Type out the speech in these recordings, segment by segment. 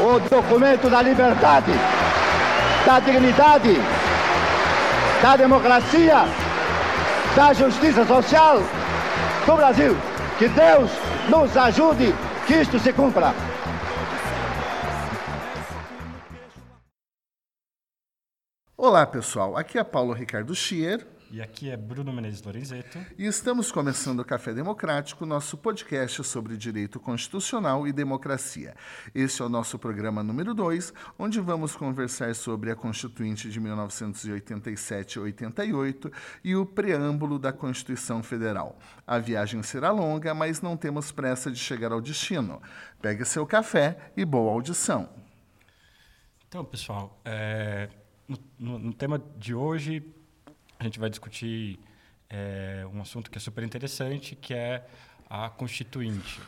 O documento da liberdade, da dignidade, da democracia, da justiça social do Brasil. Que Deus nos ajude que isto se cumpra. Olá, pessoal. Aqui é Paulo Ricardo Schier. E aqui é Bruno Menezes Lorenzeto. E estamos começando o Café Democrático, nosso podcast sobre direito constitucional e democracia. Este é o nosso programa número 2, onde vamos conversar sobre a Constituinte de 1987-88 e o preâmbulo da Constituição Federal. A viagem será longa, mas não temos pressa de chegar ao destino. Pegue seu café e boa audição. Então, pessoal, é, no, no, no tema de hoje a gente vai discutir é, um assunto que é super interessante, que é a Constituinte.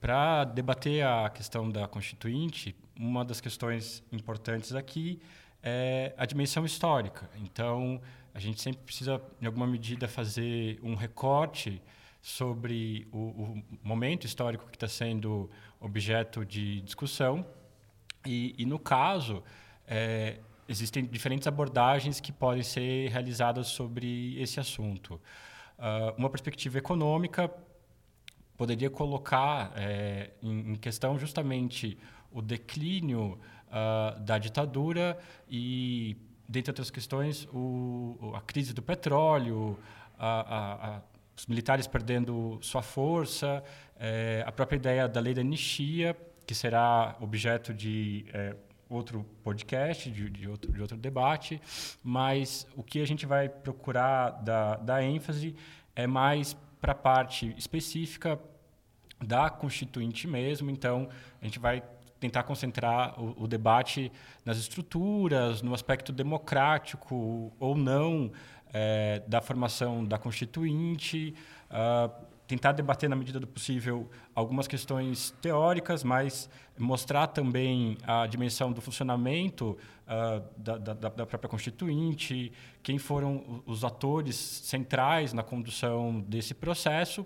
Para debater a questão da Constituinte, uma das questões importantes aqui é a dimensão histórica. Então, a gente sempre precisa, em alguma medida, fazer um recorte sobre o, o momento histórico que está sendo objeto de discussão. E, e no caso, é, existem diferentes abordagens que podem ser realizadas sobre esse assunto. Uh, uma perspectiva econômica poderia colocar é, em, em, questão justamente o declínio uh, da ditadura e, dentre outras questões, o, a crise do petróleo, a, a, a, os militares perdendo sua força, é, a própria ideia da lei da anistia, que será objeto de é, outro podcast, de, de, outro, de outro debate, mas o que a gente vai procurar da, da ênfase é mais para a parte específica da Constituinte mesmo. Então, a gente vai tentar concentrar o, o, debate nas estruturas, no aspecto democrático ou não é, da formação da Constituinte. Uh, tentar debater na medida do possível algumas questões teóricas, mas mostrar também a dimensão do funcionamento uh, da, da, da, própria Constituinte, quem foram os atores centrais na condução desse processo.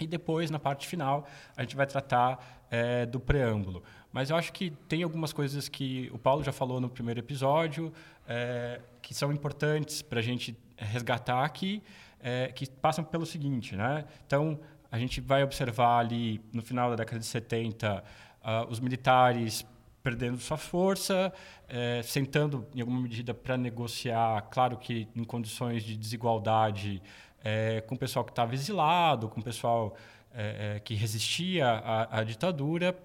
E depois, na parte final, a gente vai tratar é, do preâmbulo. Mas eu acho que tem algumas coisas que o Paulo já falou no primeiro episódio, é, que são importantes para a gente resgatar aqui é, que passam pelo seguinte, né? Então, a gente vai observar ali no final da década de 70 uh, ah, os militares perdendo sua força, é, sentando em alguma medida para negociar, claro que em condições de desigualdade, é, com o pessoal que estava exilado, com o pessoal é, que resistia à, à, ditadura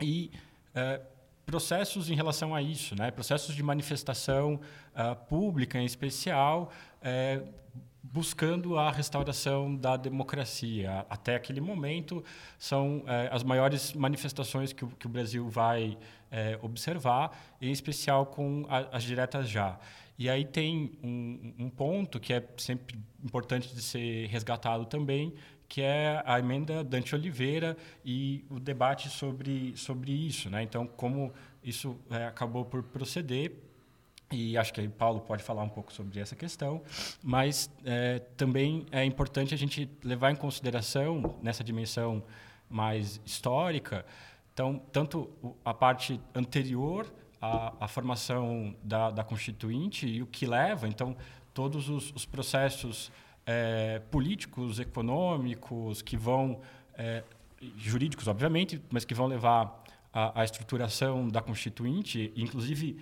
e processos em relação a isso, né? processos de manifestação uh, pública em especial, buscando a restauração da democracia. Até aquele momento, são é, as maiores manifestações que o, que o Brasil vai é, observar, em especial com a, as diretas já. E aí tem um, um, ponto que é sempre importante de ser resgatado também, que é a emenda Dante Oliveira e o debate sobre, sobre isso. Né? Então, como isso é, acabou por proceder, e acho que aí Paulo pode falar um pouco sobre essa questão, mas é, também é importante a gente levar em consideração nessa dimensão mais histórica, então tanto a parte anterior à, à formação da, da, Constituinte e o que leva, então todos os, os processos é, políticos, econômicos que vão é, jurídicos, obviamente, mas que vão levar à, estruturação da Constituinte, inclusive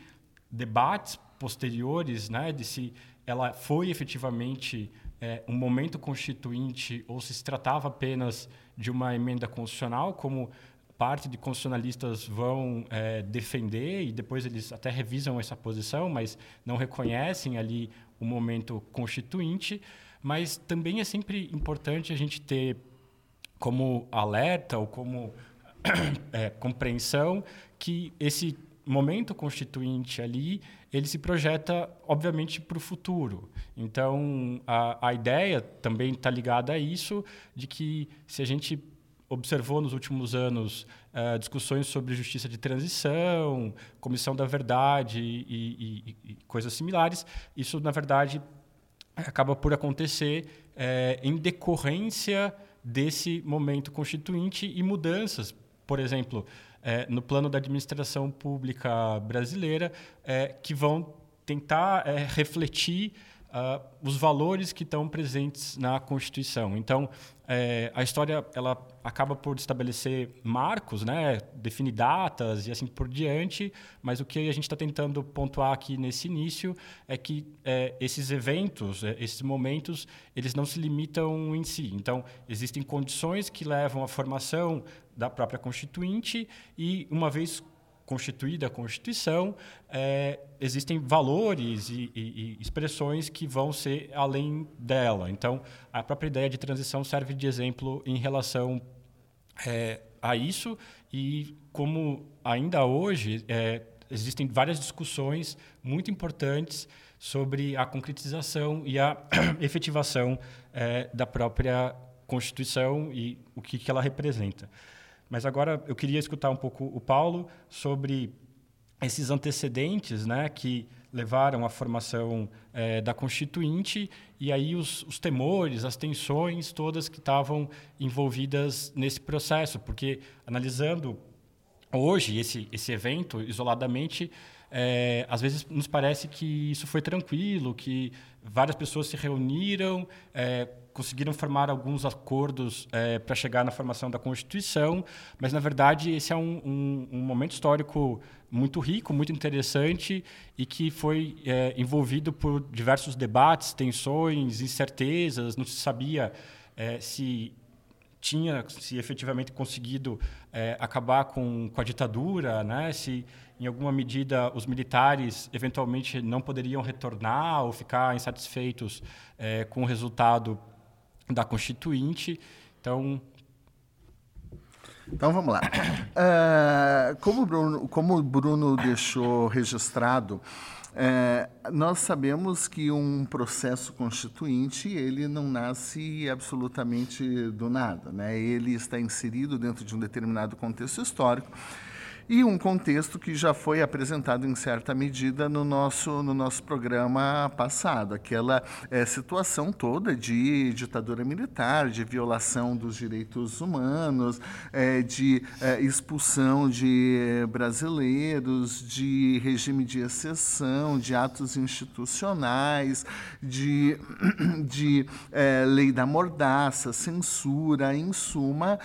debates posteriores, né, de se ela foi efetivamente é, um momento constituinte ou se se tratava apenas de uma emenda constitucional, como parte de constitucionalistas vão é, defender e depois eles até revisam essa posição, mas não reconhecem ali o momento constituinte. Mas também é sempre importante a gente ter como alerta ou como é, compreensão que esse momento constituinte ali ele se projeta obviamente para o futuro então a, a ideia também está ligada a isso de que se a gente observou nos últimos anos uh, discussões sobre justiça de transição, comissão da verdade e, e, e, coisas similares. Isso, na verdade, acaba por acontecer é, em decorrência desse momento constituinte e mudanças. Por exemplo, é, no plano da administração pública brasileira, é, que vão tentar refletir uh, os valores que estão presentes na Constituição. Então, é, a história ela acaba por estabelecer marcos, né, definir datas e assim por diante, mas o que a gente está tentando pontuar aqui nesse início é que é, esses eventos, é, esses momentos, eles não se limitam em si. Então, existem condições que levam à formação da própria Constituinte e, uma vez constituída a Constituição, é, existem valores e, e, e, expressões que vão ser além dela. Então, a própria ideia de transição serve de exemplo em relação é, a isso e como ainda hoje é, existem várias discussões muito importantes sobre a concretização e a efetivação é, da própria Constituição e o que, que ela representa. Mas agora eu queria escutar um pouco o Paulo sobre esses antecedentes né, que levaram à formação é, da Constituinte e aí os, os, temores, as tensões todas que estavam envolvidas nesse processo. Porque, analisando hoje esse, esse evento isoladamente, é, às vezes nos parece que isso foi tranquilo, que várias pessoas se reuniram, é, conseguiram formar alguns acordos é, para chegar na formação da Constituição, mas, na verdade, esse é um, um, um momento histórico muito rico, muito interessante e que foi é, envolvido por diversos debates, tensões, incertezas, não se sabia é, se tinha se efetivamente conseguido é, acabar com, com a ditadura, né? se em alguma medida os militares eventualmente não poderiam retornar ou ficar insatisfeitos é, com o resultado da Constituinte. Então. Então vamos lá. Uh, como, o Bruno, como o Bruno deixou registrado, é, nós sabemos que um processo constituinte ele não nasce absolutamente do nada, né? Ele está inserido dentro de um determinado contexto histórico e um contexto que já foi apresentado em certa medida no nosso, no nosso programa passado, aquela é, situação toda de ditadura militar, de violação dos direitos humanos, é, de é, expulsão de brasileiros, de regime de exceção, de atos institucionais, de, de lei da mordaça, censura, em suma,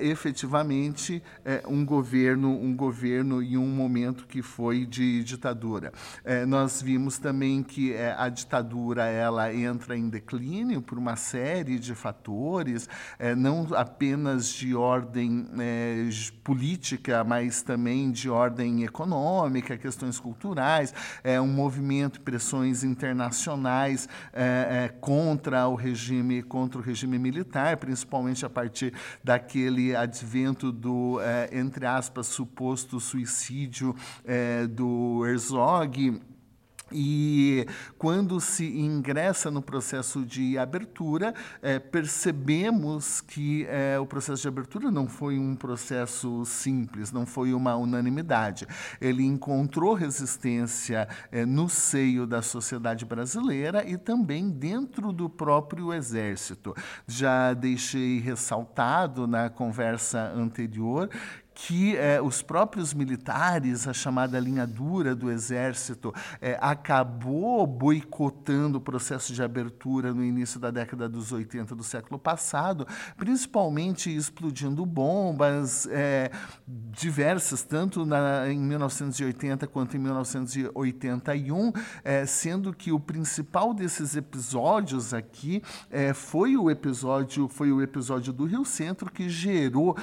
efetivamente um governo um governo em um momento que foi de ditadura. É, nós vimos também que é, a ditadura ela entra em declínio por uma série de fatores, é, não apenas de ordem é, política, mas também de ordem econômica, questões culturais, é, um movimento, pressões internacionais é, é, contra o regime, contra o regime militar, principalmente a partir daquele advento do, entre aspas, suposto suicídio é, do Herzog. E quando se ingressa no processo de abertura, é, percebemos que é, o processo de abertura não foi um processo simples, não foi uma unanimidade. Ele encontrou resistência é, no seio da sociedade brasileira e também dentro do próprio exército. Já deixei ressaltado na conversa anterior que eh, os próprios militares, a chamada linha dura do exército, eh, acabou boicotando o processo de abertura no início da década dos 80 do século passado, principalmente explodindo bombas eh, diversas, tanto na, em 1980 quanto em 1981, sendo que o principal desses episódios aqui foi o episódio foi o episódio do Rio Centro que gerou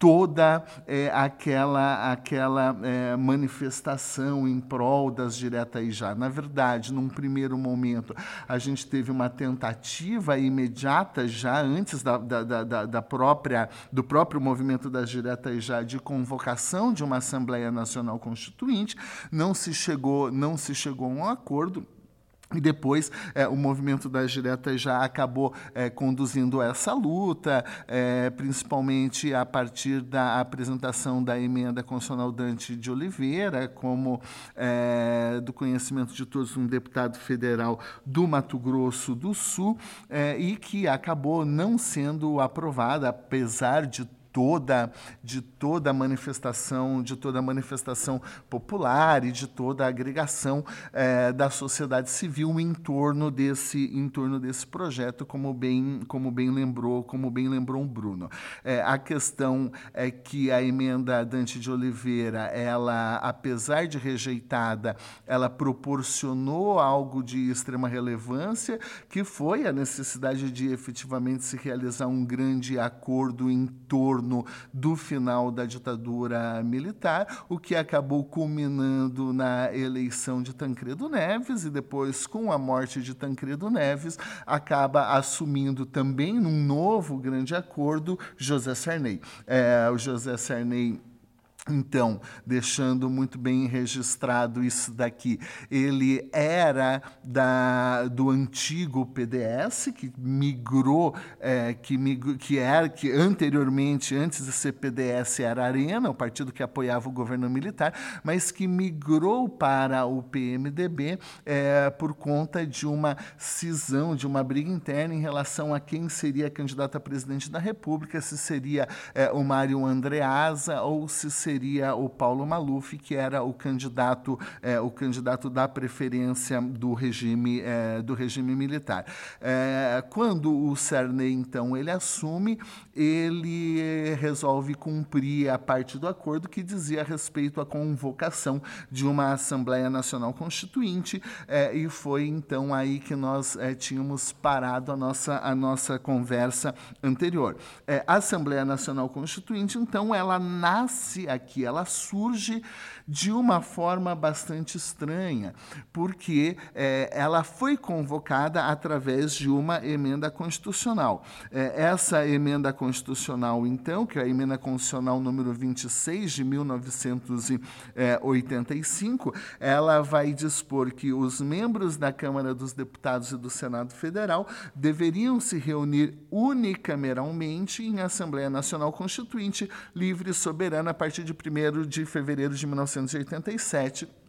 toda é, aquela, aquela é, manifestação em prol das diretas já. Na verdade, num primeiro momento, a gente teve uma tentativa imediata, já antes da, da, da, da própria, do próprio movimento das diretas já, de convocação de uma Assembleia Nacional Constituinte. Não se chegou, não se chegou a um acordo. E depois é, o movimento das diretas já acabou é, conduzindo essa luta, é, principalmente a partir da apresentação da emenda constitucional Dante de Oliveira, como do conhecimento de todos um deputado federal do Mato Grosso do Sul, e que acabou não sendo aprovada, apesar de toda de toda a manifestação de toda manifestação popular e de toda a agregação é, da sociedade civil em torno desse em torno desse projeto como bem como bem lembrou como bem lembrou o Bruno. É, a questão é que a emenda Dante de Oliveira ela apesar de rejeitada ela proporcionou algo de extrema relevância que foi a necessidade de efetivamente se realizar um grande acordo em torno torno do final da ditadura militar, o que acabou culminando na eleição de Tancredo Neves e depois, com a morte de Tancredo Neves, acaba assumindo também num novo grande acordo José Sarney. É, o José Sarney então, deixando muito bem registrado isso daqui, ele era da, do antigo PDS, que migrou, é, que, migrou, que era que anteriormente, antes de ser PDS, era Arena, o partido que apoiava o governo militar, mas que migrou para o PMDB é, por conta de uma cisão, de uma briga interna em relação a quem seria candidato a presidente da República, se seria é, o Mário Andreasa ou se seria seria o Paulo Maluf, que era o candidato, é, o candidato da preferência do regime, é, do regime militar. É, quando o Cerney, então, ele assume, ele resolve cumprir a parte do acordo que dizia a respeito à convocação de uma Assembleia Nacional Constituinte, é, e foi então aí que nós é, tínhamos parado a nossa, a nossa conversa anterior. A Assembleia Nacional Constituinte, então, ela nasce aqui, ela surge de uma forma bastante estranha, porque é, ela foi convocada através de uma emenda constitucional. É, essa emenda constitucional, então, que é a emenda constitucional número 26 de 1985, ela vai dispor que os membros da Câmara dos Deputados e do Senado Federal deveriam se reunir unicameralmente em Assembleia Nacional Constituinte livre e soberana a partir de 1 de fevereiro de 1985. 1987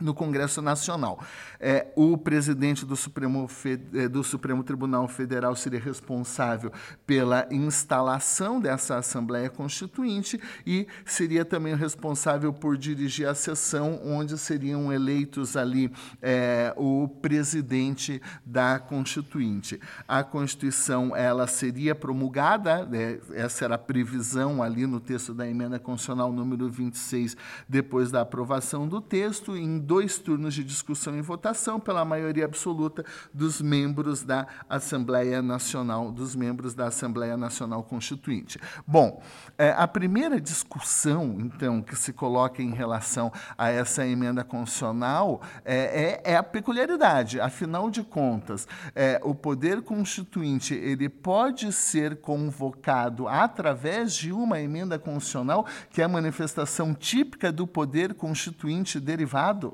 no Congresso Nacional. É, o presidente do Supremo, é, do Supremo Tribunal Federal seria responsável pela instalação dessa Assembleia Constituinte e seria também responsável por dirigir a sessão onde seriam eleitos ali é, o presidente da Constituinte. A Constituição ela seria promulgada, né, essa era a previsão ali no texto da emenda constitucional número 26, depois da aprovação do texto, em dois turnos de discussão e votação pela maioria absoluta dos membros da Assembleia Nacional, dos membros da Assembleia Nacional Constituinte. Bom, é, a primeira discussão, então, que se coloca em relação a essa emenda constitucional é, é, é a peculiaridade. Afinal de contas, é, o poder constituinte ele pode ser convocado através de uma emenda constitucional que é a manifestação típica do poder constituinte derivado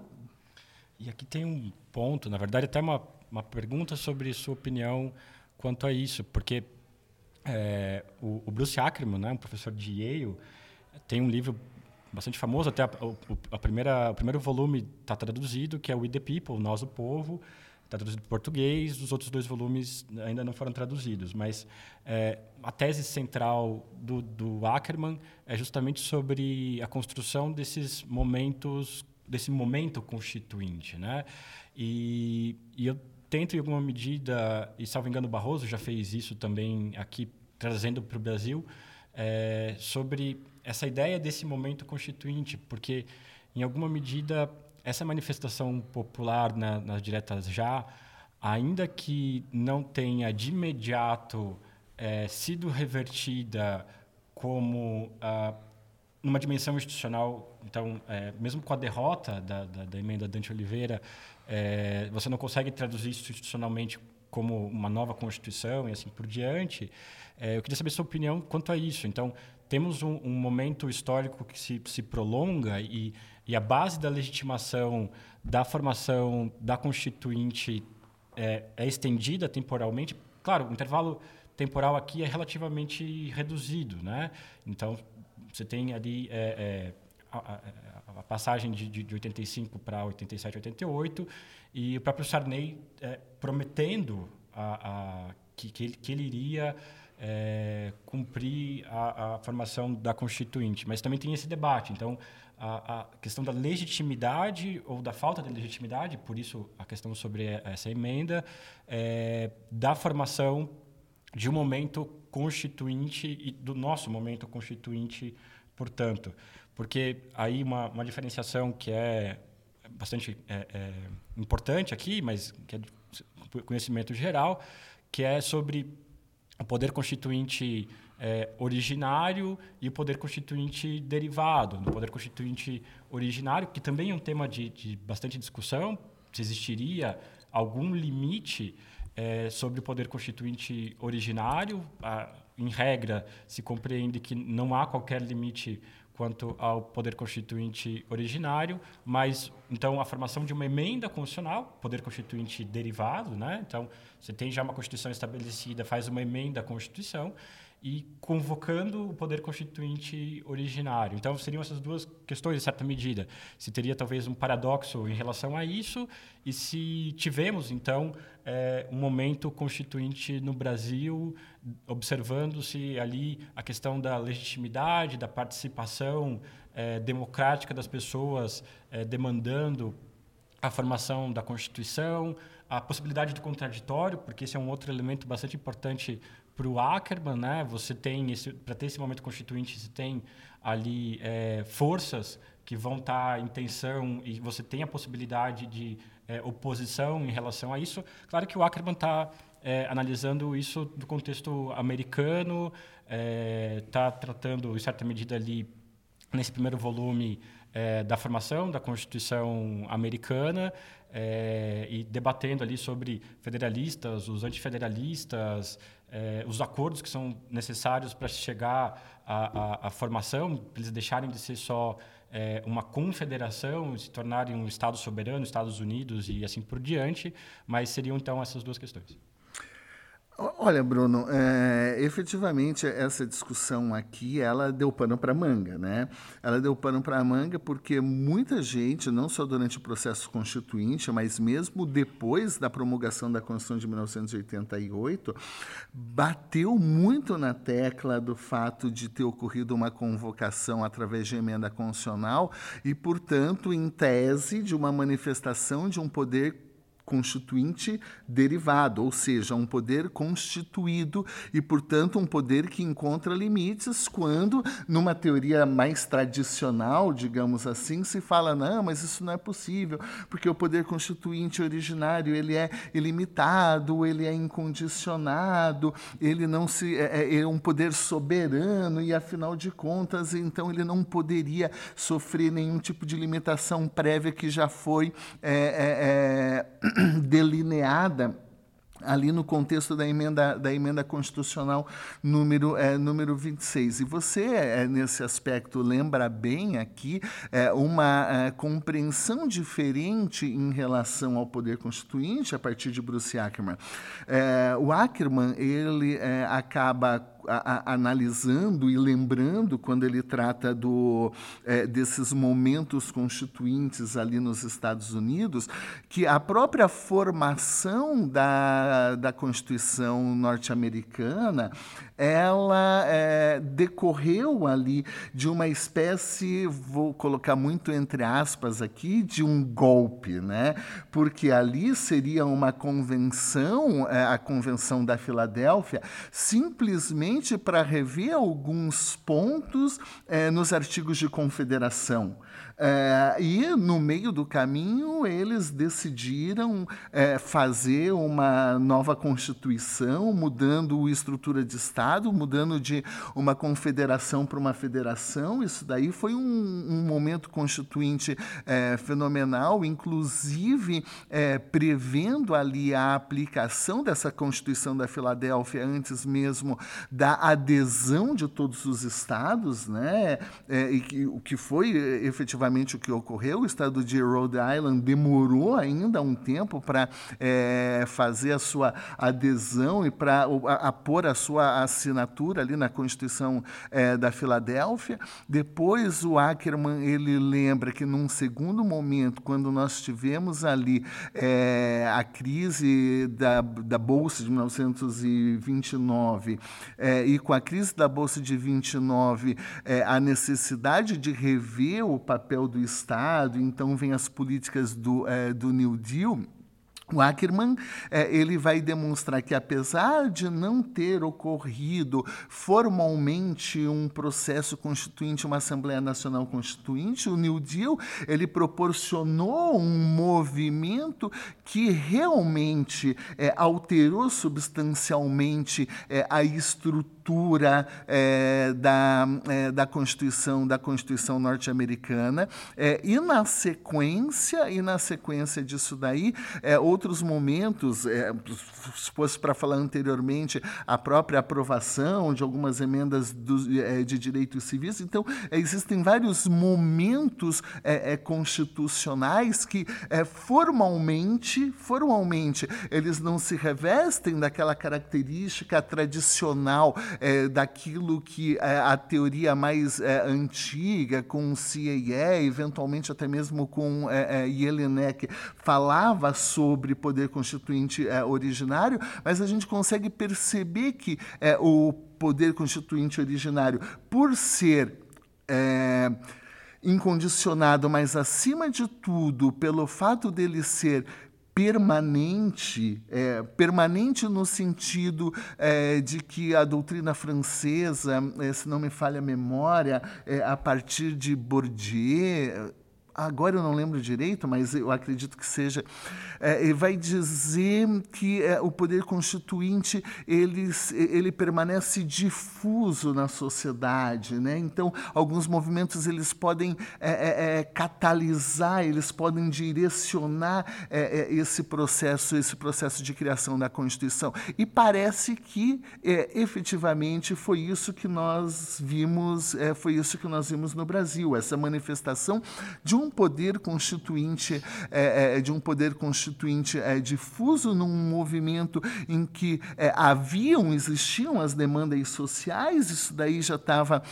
e aqui tem um ponto, na verdade, até uma, uma pergunta sobre sua opinião quanto a isso, porque é, o, o, Bruce Ackerman, né, um professor de Yale, tem um livro bastante famoso, até a, a primeira, o primeiro volume está traduzido, que é We the People, Nós o Povo, está traduzido para português, os outros dois volumes ainda não foram traduzidos, mas é, a tese central do, do Ackerman é justamente sobre a construção desses momentos desse momento constituinte, né? E, e eu tento em alguma medida, e salvo engano Barroso já fez isso também aqui trazendo para o Brasil, é, sobre essa ideia desse momento constituinte, porque em alguma medida essa manifestação popular na, nas diretas já, ainda que não tenha de imediato é, sido revertida como ah, numa dimensão institucional, então, é, mesmo com a derrota da, da, da emenda Dante Oliveira, é, você não consegue traduzir isso institucionalmente como uma nova Constituição e assim por diante. É, eu queria saber sua opinião quanto a isso. Então, temos um, um momento histórico que se, se prolonga e, e, a base da legitimação da formação da Constituinte é, é estendida temporalmente. Claro, o intervalo temporal aqui é relativamente reduzido, né? Então, você tem ali é, é, a, a, passagem de, de, de 85 para 87, 88, e o próprio Sarney é, prometendo a, a, que, que, ele, que ele iria é, cumprir a, a, formação da Constituinte. Mas também tem esse debate. Então, a, a, questão da legitimidade ou da falta de legitimidade, por isso a questão sobre essa emenda, é, da formação de um momento constituinte e do nosso momento constituinte, portanto. Porque aí uma, uma diferenciação que é bastante é, é, importante aqui, mas que é conhecimento geral, que é sobre o poder constituinte é, originário e o poder constituinte derivado. No poder constituinte originário, que também é um tema de, de bastante discussão, se existiria algum limite é, sobre o poder constituinte originário. A, em regra, se compreende que não há qualquer limite quanto ao poder constituinte originário, mas então a formação de uma emenda constitucional, poder constituinte derivado, né? Então você tem já uma constituição estabelecida, faz uma emenda à constituição e convocando o poder constituinte originário. Então, seriam essas duas questões, em certa medida. Se teria talvez um paradoxo em relação a isso, e se tivemos, então, é, um momento constituinte no Brasil, observando-se ali a questão da legitimidade, da participação é, democrática das pessoas é, demandando a formação da Constituição, a possibilidade de contraditório, porque esse é um outro elemento bastante importante para o Ackerman, né? Você tem esse para ter esse momento constituinte, você tem ali é, forças que vão estar tá em tensão e você tem a possibilidade de é, oposição em relação a isso. Claro que o Ackerman está é, analisando isso do contexto americano, está é, tratando em certa medida ali nesse primeiro volume é, da formação da Constituição americana é, e debatendo ali sobre federalistas, os antifederalistas, é, os acordos que são necessários para chegar à, à, à formação, para eles deixarem de ser só é, uma confederação, se tornarem um Estado soberano, Estados Unidos e assim por diante, mas seriam então essas duas questões. Olha, Bruno, é, efetivamente essa discussão aqui, ela deu pano para manga, né? Ela deu pano para manga porque muita gente, não só durante o processo constituinte, mas mesmo depois da promulgação da Constituição de 1988, bateu muito na tecla do fato de ter ocorrido uma convocação através de emenda constitucional e, portanto, em tese de uma manifestação de um poder constituinte derivado, ou seja, um poder constituído e, portanto, um poder que encontra limites quando, numa teoria mais tradicional, digamos assim, se fala não, mas isso não é possível, porque o poder constituinte originário ele é ilimitado, ele é incondicionado, ele não se é, é, é um poder soberano e, afinal de contas, então ele não poderia sofrer nenhum tipo de limitação prévia que já foi é, é, é delineada ali no contexto da emenda, da emenda constitucional número, é, número 26. E você, é, nesse aspecto, lembra bem aqui é, uma compreensão diferente em relação ao poder constituinte a partir de Bruce Ackerman. O Ackerman ele acaba a, a, analisando e lembrando quando ele trata do, é, desses momentos constituintes ali nos Estados Unidos, que a própria formação da, da Constituição norte-americana ela é, decorreu ali de uma espécie, vou colocar muito entre aspas aqui, de um golpe, né? porque ali seria uma convenção, é, a Convenção da Filadélfia, simplesmente para rever alguns pontos é, nos artigos de confederação. É, e, no meio do caminho, eles decidiram é, fazer uma nova Constituição, mudando a estrutura de Estado, mudando de uma confederação para uma federação. Isso daí foi um, um momento constituinte fenomenal, inclusive prevendo ali a aplicação dessa Constituição da Filadélfia antes mesmo da adesão de todos os estados, né? É, e o que foi efetivamente o que ocorreu. O estado de Rhode Island demorou ainda um tempo para é, fazer a sua adesão e para a, a, pôr a sua assinatura ali na Constituição é, da Filadélfia. Depois o Ackerman ele lembra que num segundo momento, quando nós tivemos ali é, a crise da, da Bolsa de 1929 é, e com a crise da Bolsa de 29 é, a necessidade de rever o papel do Estado, então vem as políticas do, é, do New Deal, o Ackerman é, ele vai demonstrar que, apesar de não ter ocorrido formalmente um processo constituinte, uma Assembleia Nacional Constituinte, o New Deal ele proporcionou um movimento que realmente é, alterou substancialmente é, a estrutura é, da, é, da Constituição da Constituição norte-americana. É, e na sequência e na sequência disso daí é, outros momentos é, fosse para falar anteriormente a própria aprovação de algumas emendas do, é, de direitos civis. Então existem vários momentos constitucionais que formalmente formalmente eles não se revestem daquela característica tradicional é, daquilo que é, a teoria mais é, antiga, com CAE, eventualmente até mesmo com é, é, Jelinek, falava sobre poder constituinte é, originário, mas a gente consegue perceber que é, o poder constituinte originário, por ser incondicionado, mas acima de tudo, pelo fato dele ser permanente, é, permanente no sentido é, de que a doutrina francesa, é, se não me falha a memória, é, a partir de Bourdieu, agora eu não lembro direito, mas eu acredito que seja, é, vai dizer que é, o poder constituinte ele, ele permanece difuso na sociedade, né? Então, alguns movimentos eles podem é, é, é catalisar, eles podem direcionar é, esse processo, esse processo de criação da Constituição. E parece que efetivamente foi isso que nós vimos, foi isso que nós vimos no Brasil, essa manifestação de um um poder constituinte, é, é, de um poder constituinte é, difuso num movimento em que é, haviam, existiam as demandas sociais, isso daí já estava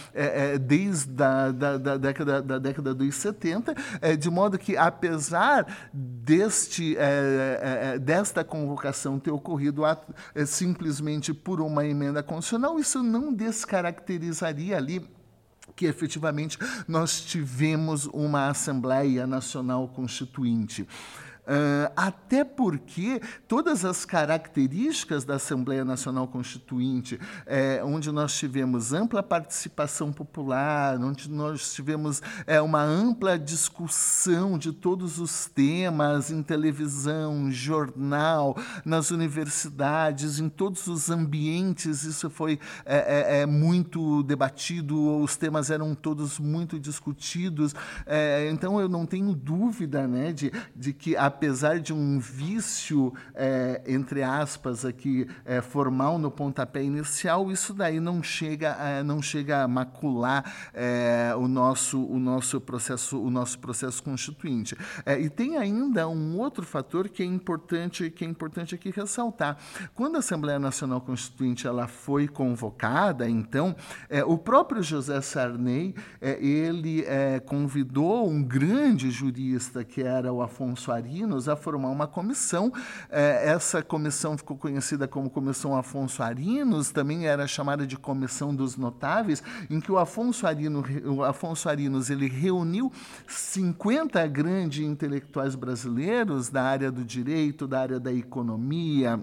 desde a da, da, década, da década dos 70, de modo que, apesar deste, desta convocação ter ocorrido simplesmente por uma emenda constitucional, isso não descaracterizaria ali que efetivamente nós tivemos uma Assembleia Nacional Constituinte. Uh, até porque todas as características da Assembleia Nacional Constituinte, é, onde nós tivemos ampla participação popular, onde nós tivemos é, uma ampla discussão de todos os temas em televisão, jornal, nas universidades, em todos os ambientes, isso foi é, é, muito debatido, os temas eram todos muito discutidos. Então, eu não tenho dúvida né, de, de que a apesar de um vício, é, entre aspas, aqui, é, formal no pontapé inicial, isso daí não chega, é, não chega a macular é, o, nosso, o, nosso processo, o nosso processo constituinte. É, e tem ainda um outro fator que é importante, que é importante aqui ressaltar. Quando a Assembleia Nacional Constituinte ela foi convocada, então, é, o próprio José Sarney, ele convidou um grande jurista, que era o Afonso Arino, A formar uma comissão. É, essa comissão ficou conhecida como Comissão Afonso Arinos, também era chamada de Comissão dos Notáveis, em que o Afonso, Arino, o Afonso Arinos ele reuniu 50 grandes intelectuais brasileiros da área do direito, da área da economia,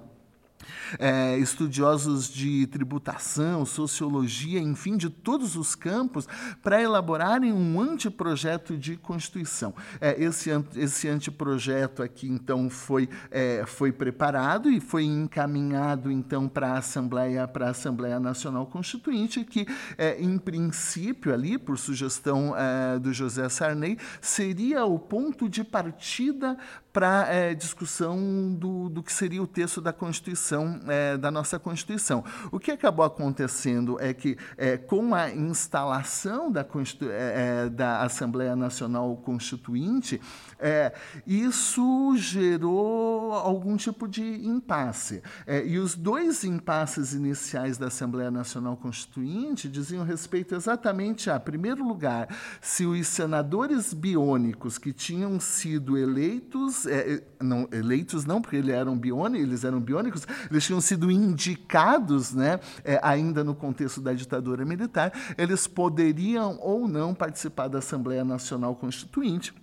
é, estudiosos de tributação, sociologia, enfim, de todos os campos, para elaborarem um anteprojeto de Constituição. É, esse, esse anteprojeto aqui, então, foi, é, foi preparado e foi encaminhado, então, para a Assembleia, Assembleia Nacional Constituinte, que, é, em princípio, ali, por sugestão é, do José Sarney, seria o ponto de partida para é, discussão do, do que seria o texto da Constituição, é, da nossa Constituição. O que acabou acontecendo é que, é, com a instalação da, Constitu é, é, da Assembleia Nacional Constituinte, é, isso gerou algum tipo de impasse. e os dois impasses iniciais da Assembleia Nacional Constituinte diziam respeito exatamente a, em primeiro lugar, se os senadores biônicos que tinham sido eleitos é, é, não, eleitos não, porque eles eram biônicos, eles eram biônicos, eles tinham sido indicados, né, é, ainda no contexto da ditadura militar, eles poderiam ou não participar da Assembleia Nacional Constituinte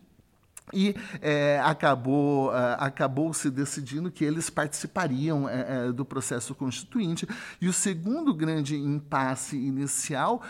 e é, acabou, é, acabou se decidindo que eles participariam é, é, do processo constituinte. E o segundo grande impasse inicial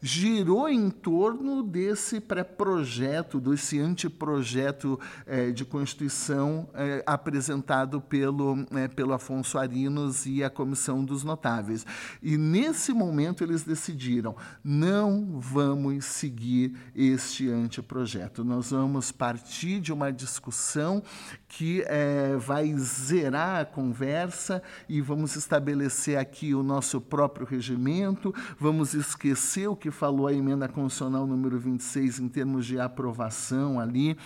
girou em torno desse pré-projeto, desse anteprojeto é, de Constituição apresentado pelo, pelo Afonso Arinos e a Comissão dos Notáveis. E nesse momento eles decidiram: não vamos seguir este anteprojeto projeto. Nós vamos partir de uma discussão que é, vai zerar a conversa e vamos estabelecer aqui o nosso próprio regimento, vamos esquecer o que falou a emenda constitucional número 26 em termos de aprovação ali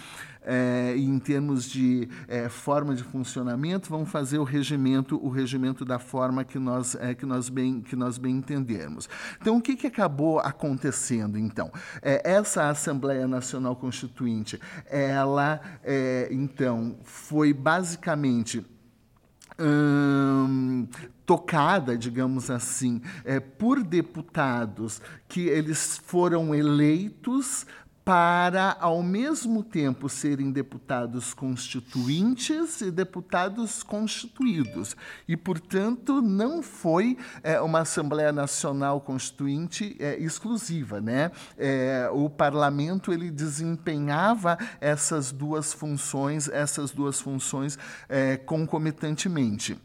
é, em termos de é, forma de funcionamento, vamos fazer o regimento, o regimento da forma que nós, é, que nós, bem, que nós bem entendermos. Então, o que, que acabou acontecendo, então? essa Assembleia Nacional Constituinte, ela, então, foi basicamente Hum, tocada, digamos assim, é, por deputados que eles foram eleitos para, ao mesmo tempo, serem deputados constituintes e deputados constituídos. E, portanto, não foi é, uma Assembleia Nacional Constituinte é, exclusiva. Né? É, o parlamento ele desempenhava essas duas funções, essas duas funções é, concomitantemente.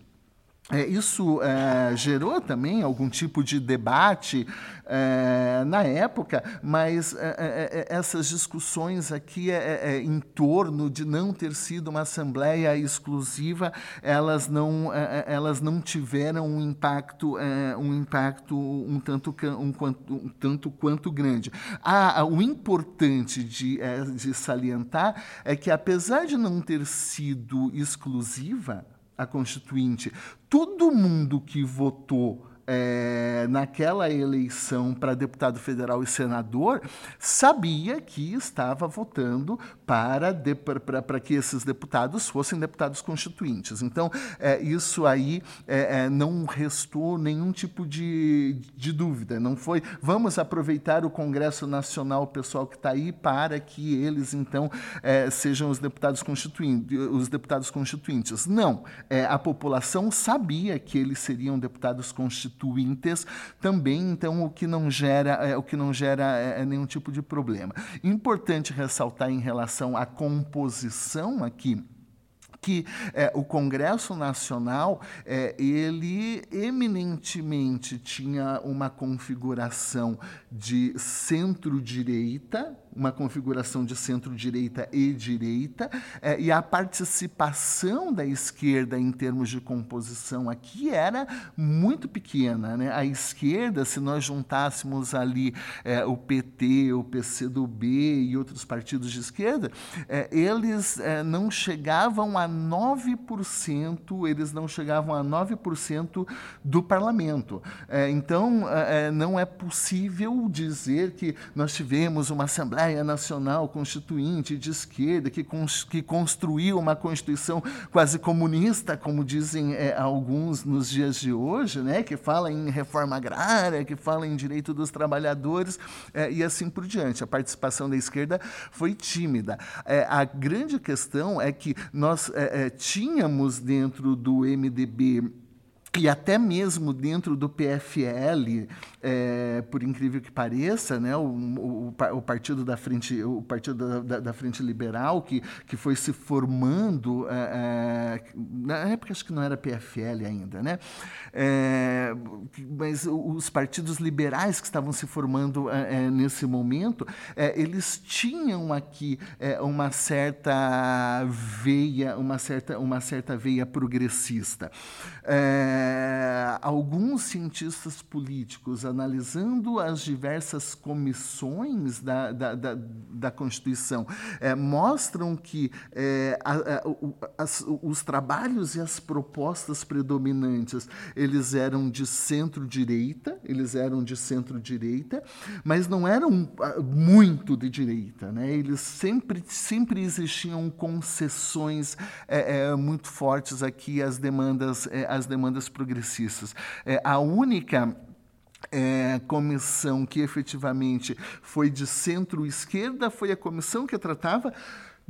É, isso é, gerou também algum tipo de debate é, na época, mas é, é, é, essas discussões aqui em torno de não ter sido uma assembleia exclusiva, elas não, elas não tiveram um impacto, um impacto um tanto, um, quanto, um tanto quanto grande. Ah, o importante de, de salientar é que, apesar de não ter sido exclusiva, a Constituinte, todo mundo que votou é, naquela eleição para deputado federal e senador, sabia que estava votando para, de, para, para que esses deputados fossem deputados constituintes. Então, é, isso aí é, é, não restou nenhum tipo de, de dúvida. Não foi, vamos aproveitar o Congresso Nacional, o pessoal que está aí, para que eles, então, é, sejam os deputados constituintes. Os deputados constituintes. Não. É, a população sabia que eles seriam deputados constituintes constituintes também, então o que não gera, é, o que não gera é, é, nenhum tipo de problema. Importante ressaltar em relação à composição aqui que é, o Congresso Nacional é, ele eminentemente tinha uma configuração de centro-direita, uma configuração de centro-direita e direita, é, e a participação da esquerda em termos de composição aqui era muito pequena. Né? A esquerda, se nós juntássemos ali é, o PT, o PCdoB e outros partidos de esquerda, é, eles não chegavam a 9%, eles não chegavam a 9% do parlamento. Então, não é possível dizer que nós tivemos uma Assembleia Assembleia Nacional Constituinte de esquerda, que, cons que construiu uma Constituição quase comunista, como dizem é, alguns nos dias de hoje, né, que fala em reforma agrária, que fala em direito dos trabalhadores é, e assim por diante. A participação da esquerda foi tímida. É, a grande questão é que nós é, tínhamos dentro do MDB e até mesmo dentro do PFL, é, por incrível que pareça, né, o, o, o, partido da frente, o partido da, da, frente liberal que, que foi se formando é, é, na época acho que não era PFL ainda, né, é, mas os partidos liberais que estavam se formando é, é, nesse momento, eles tinham aqui uma certa veia, uma certa, uma certa veia progressista. Alguns cientistas políticos analisando as diversas comissões da, da, da, da Constituição, é, mostram que é, a, a, as, os trabalhos e as propostas predominantes eles eram de centro-direita, eles eram de centro-direita, mas não eram ah, muito de direita, né? Eles sempre sempre existiam concessões é, é, muito fortes aqui às demandas é, às demandas progressistas. É, a única é, comissão que efetivamente foi de centro-esquerda foi a comissão que tratava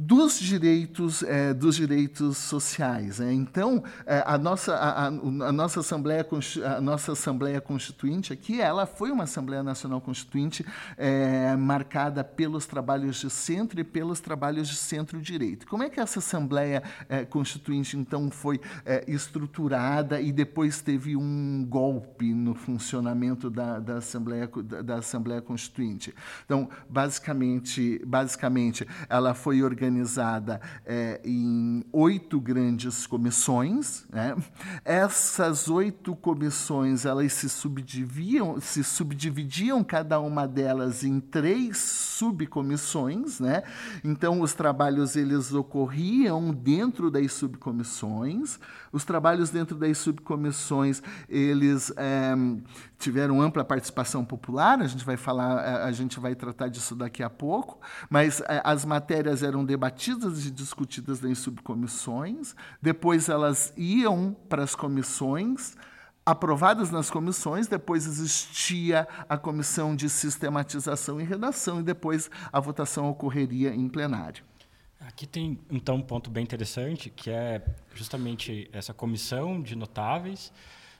dos direitos é, dos direitos sociais. Né? Então, é, a, nossa, a, a, nossa Assembleia, a nossa Assembleia Constituinte aqui, ela foi uma Assembleia Nacional Constituinte é, marcada pelos trabalhos de centro e pelos trabalhos de centro-direito. Como é que essa Assembleia Constituinte, então, foi estruturada e depois teve um golpe no funcionamento da, da, Assembleia, da, da Assembleia Constituinte? Então, basicamente, basicamente ela foi organizada organizada é, em oito grandes comissões. Né? Essas oito comissões elas se subdividiam, se subdividiam cada uma delas em três subcomissões. Né? Então os trabalhos eles ocorriam dentro das subcomissões. Os trabalhos dentro das subcomissões eles é, tiveram ampla participação popular. A gente vai falar, é, a gente vai tratar disso daqui a pouco. Mas é, as matérias eram debatidas e discutidas em subcomissões. Depois elas iam para as comissões aprovadas nas comissões, depois existia a comissão de sistematização e redação, e depois a votação ocorreria em plenário. Aqui tem, então, um ponto bem interessante, que é justamente essa comissão de notáveis.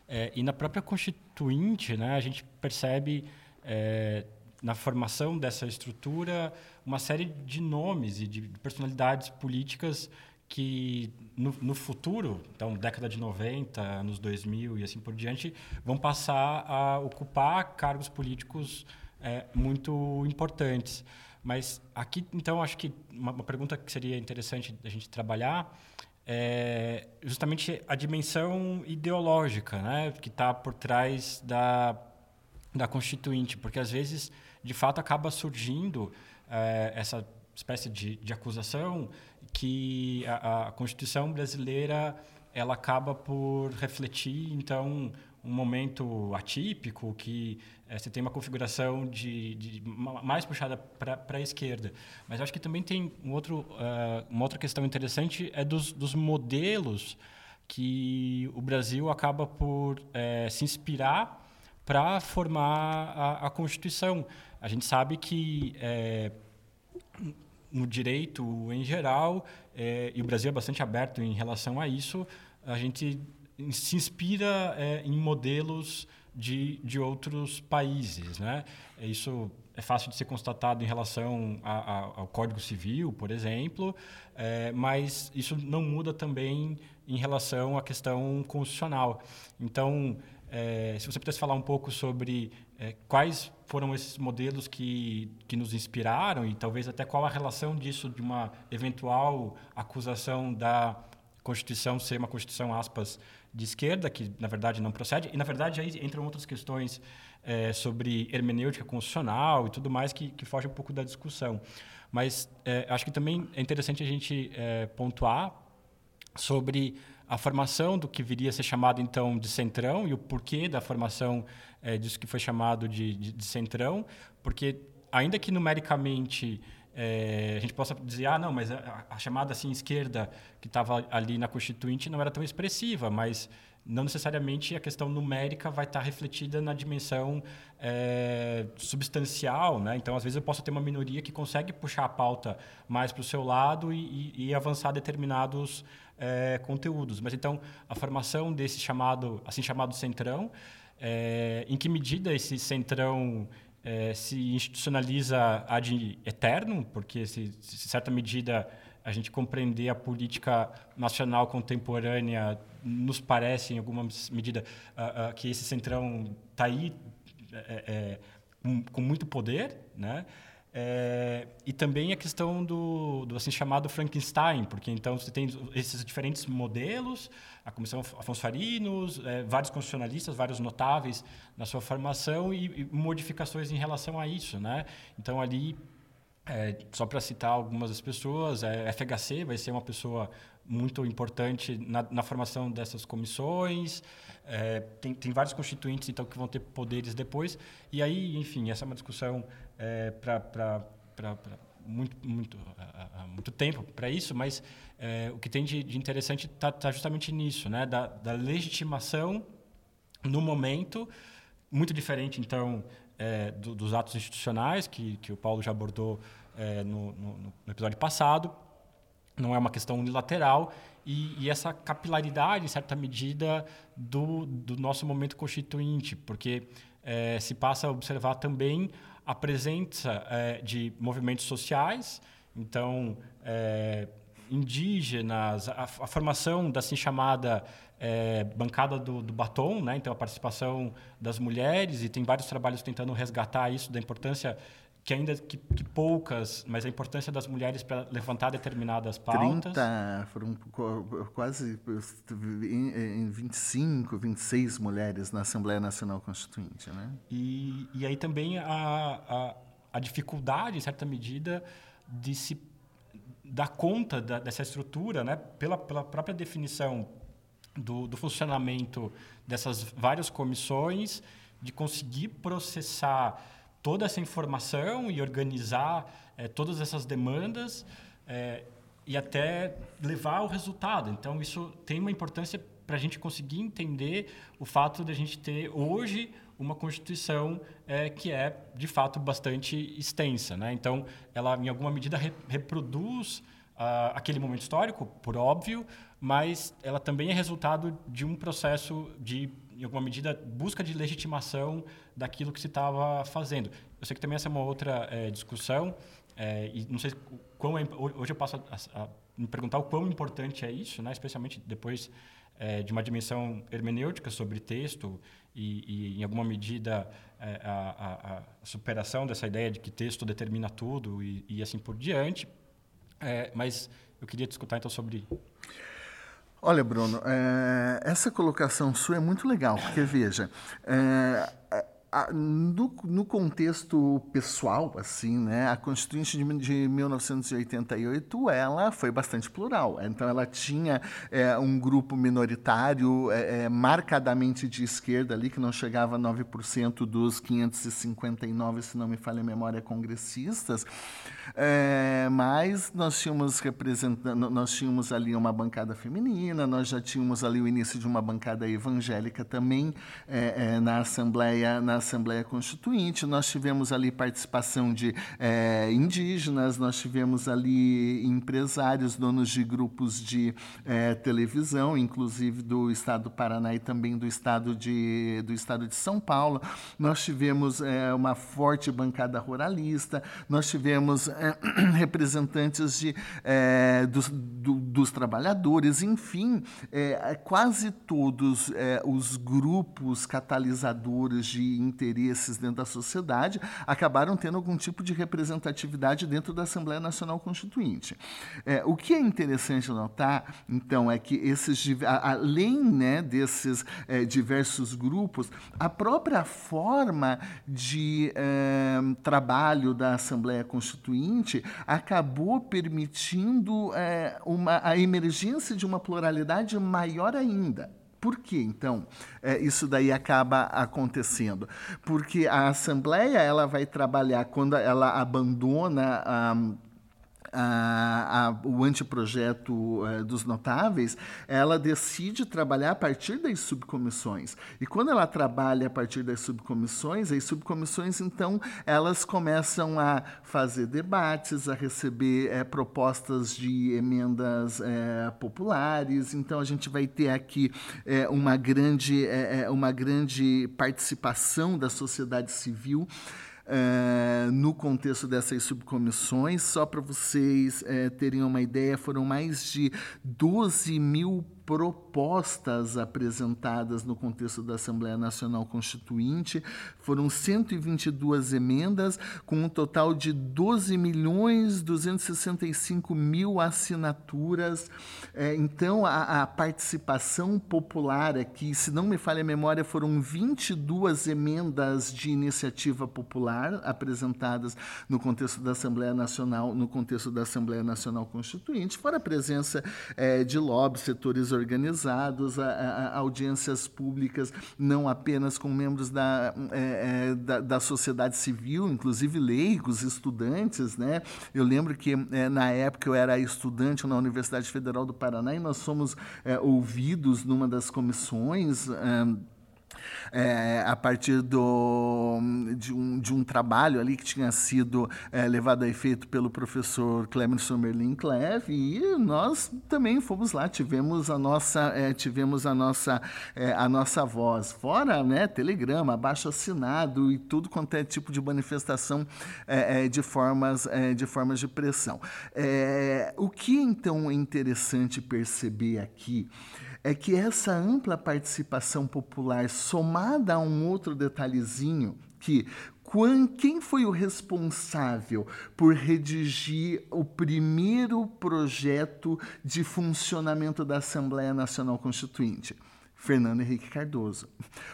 É, e na própria Constituinte, né, a gente percebe, é, na formação dessa estrutura, uma série de nomes e de personalidades políticas que no, no, futuro, então década de 90, anos 2000 e assim por diante, vão passar a ocupar cargos políticos é, muito importantes. Mas aqui, então, acho que uma, uma pergunta que seria interessante a gente trabalhar é justamente a dimensão ideológica né, que está por trás da, da Constituinte, porque às vezes, de fato, acaba surgindo é, essa espécie de, de acusação que a, a Constituição brasileira ela acaba por refletir, então, um momento atípico, que é, você tem uma configuração de, de mais puxada para a esquerda. Mas acho que também tem um outro, uh, uma outra questão interessante é dos, dos modelos que o Brasil acaba por é, se inspirar para formar a, a, Constituição. A gente sabe que é, no direito em geral, é, e o Brasil é bastante aberto em relação a isso, a gente se inspira é, em modelos de, de outros países. Né? Isso é fácil de ser constatado em relação a, a, ao Código Civil, por exemplo, é, mas isso não muda também em relação à questão constitucional. Então, é, se você pudesse falar um pouco sobre é, quais foram esses modelos que, que nos inspiraram e talvez até qual a relação disso de uma eventual acusação da Constituição ser uma Constituição, aspas, de esquerda, que na verdade não procede, e na verdade aí entram outras questões é, sobre hermenêutica constitucional e tudo mais que, que foge um pouco da discussão. Mas é, acho que também é interessante a gente é, pontuar sobre a formação do que viria a ser chamado então de centrão e o porquê da formação disso que foi chamado de, de, de centrão, porque ainda que numericamente é, a gente possa dizer, ah, não, mas a, a chamada assim esquerda que estava ali na Constituinte não era tão expressiva, mas não necessariamente a questão numérica vai estar refletida na dimensão é, substancial, né? Então, às vezes eu posso ter uma minoria que consegue puxar a pauta mais para o seu lado e, e, e avançar determinados é, conteúdos. Mas então a formação desse chamado, assim chamado centrão, é, em que medida esse centrão é, se institucionaliza ad eterno, porque se, se, certa medida a gente compreender a política nacional contemporânea nos parece, em alguma medida, uh, uh, que esse centrão está aí é, é, com, com, muito poder, né? É, e também a questão do, do, assim chamado Frankenstein, porque então você tem esses diferentes modelos, a Comissão Afonso Farinos, é, vários constitucionalistas, vários notáveis na sua formação e, e modificações em relação a isso, né? Então ali é, só para citar algumas das pessoas, a FHC vai ser uma pessoa muito importante na, na formação dessas comissões. É, tem, tem vários constituintes então que vão ter poderes depois. E aí, enfim, essa é uma discussão é, para muito, muito, muito tempo para isso, mas é, o que tem de, de interessante está tá justamente nisso, né? da, da legitimação no momento, muito diferente, então, é, do, dos atos institucionais, que, que o Paulo já abordou é, no, no, no, episódio passado. Não é uma questão unilateral. E, e, essa capilaridade, em certa medida, do, do nosso momento constituinte, porque é, se passa a observar também a presença é, de movimentos sociais, então, é, indígenas, a, a, formação da assim chamada é, bancada do, do, batom, né? então a participação das mulheres, e tem vários trabalhos tentando resgatar isso, da importância que ainda que, que, poucas, mas a importância das mulheres para levantar determinadas pautas. 30, foram quase em 25, 26 mulheres na Assembleia Nacional Constituinte, né? E, e aí também a, a, a dificuldade, em certa medida, de se dar conta da, dessa estrutura, né? Pela, pela própria definição do, do funcionamento dessas várias comissões, de conseguir processar toda essa informação e organizar é, todas essas demandas é, e até levar ao resultado. Então, isso tem uma importância para a gente conseguir entender o fato de a gente ter hoje uma Constituição é, que é, de fato, bastante extensa. Né? Então, ela, em alguma medida, re reproduz uh, aquele momento histórico, por óbvio, mas ela também é resultado de um processo de em alguma medida, busca de legitimação daquilo que se estava fazendo. Eu sei que também essa é uma outra é, discussão, é, e não sei quão é, hoje eu passo a, a, me perguntar o quão importante é isso, né? especialmente depois é, de uma dimensão hermenêutica sobre texto e, e em alguma medida, a, a, superação dessa ideia de que texto determina tudo e, e assim por diante. mas eu queria discutir então sobre Olha, Bruno, é, essa colocação sua é muito legal, porque veja, é, no, no, contexto pessoal, assim, né, a Constituinte de, de, 1988 ela foi bastante plural. Então, ela tinha é, um grupo minoritário é, é, marcadamente de esquerda ali, que não chegava a 9% dos 559, se não me falha a memória, congressistas. É, mas nós tínhamos representando, nós tínhamos ali uma bancada feminina, nós já tínhamos ali o início de uma bancada evangélica também é, é, na Assembleia, na Assembleia Constituinte. Nós tivemos ali participação de indígenas, nós tivemos ali empresários, donos de grupos de televisão, inclusive do Estado do Paraná e também do Estado de do Estado de São Paulo. Nós tivemos uma forte bancada ruralista. Nós tivemos é, representantes de, é, dos, do, dos, trabalhadores, enfim, é, quase todos os grupos catalisadores de interesses dentro da sociedade acabaram tendo algum tipo de representatividade dentro da Assembleia Nacional Constituinte. o que é interessante notar, então, é que esses, além né, desses diversos grupos, a própria forma de trabalho da Assembleia Constituinte seguinte, acabou permitindo é, uma, a emergência de uma pluralidade maior ainda. Por que, então, é, isso daí acaba acontecendo? Porque a Assembleia ela vai trabalhar, quando ela abandona a a, a, o anteprojeto é, dos notáveis, ela decide trabalhar a partir das subcomissões. E quando ela trabalha a partir das subcomissões, as subcomissões, então, elas começam a fazer debates, a receber é, propostas de emendas é, populares. Então, a gente vai ter aqui uma, grande, uma grande participação da sociedade civil. Uh, no contexto dessas subcomissões. Só para vocês uh, terem uma ideia, foram mais de 12 mil propostas apresentadas no contexto da Assembleia Nacional Constituinte. Foram 122 emendas, com um total de 12 milhões 265 mil assinaturas. É, então, a, a, participação popular aqui, se não me falha a memória, foram 22 emendas de iniciativa popular apresentadas no contexto da Assembleia Nacional, no contexto da Assembleia Nacional Constituinte, fora a presença é, de lobbies, setores organizados, a, a, audiências públicas, não apenas com membros da, é, é, da, da, sociedade civil, inclusive leigos, estudantes. Né? Eu lembro que, é, na época, eu era estudante na Universidade Federal do Paraná e nós fomos é, ouvidos numa das comissões é, a partir do, de, um, de um trabalho ali que tinha sido é, levado a efeito pelo professor Clemerson Merlin Cleve, e nós também fomos lá, tivemos a nossa, é, tivemos a nossa, é, a nossa voz. Fora né, telegrama, abaixo assinado e tudo quanto é tipo de manifestação é, é, de, formas, de formas de pressão. o que então é interessante perceber aqui é que essa ampla participação popular, somada a um outro detalhezinho, que quem foi o responsável por redigir o primeiro projeto de funcionamento da Assembleia Nacional Constituinte? Fernando Henrique Cardoso.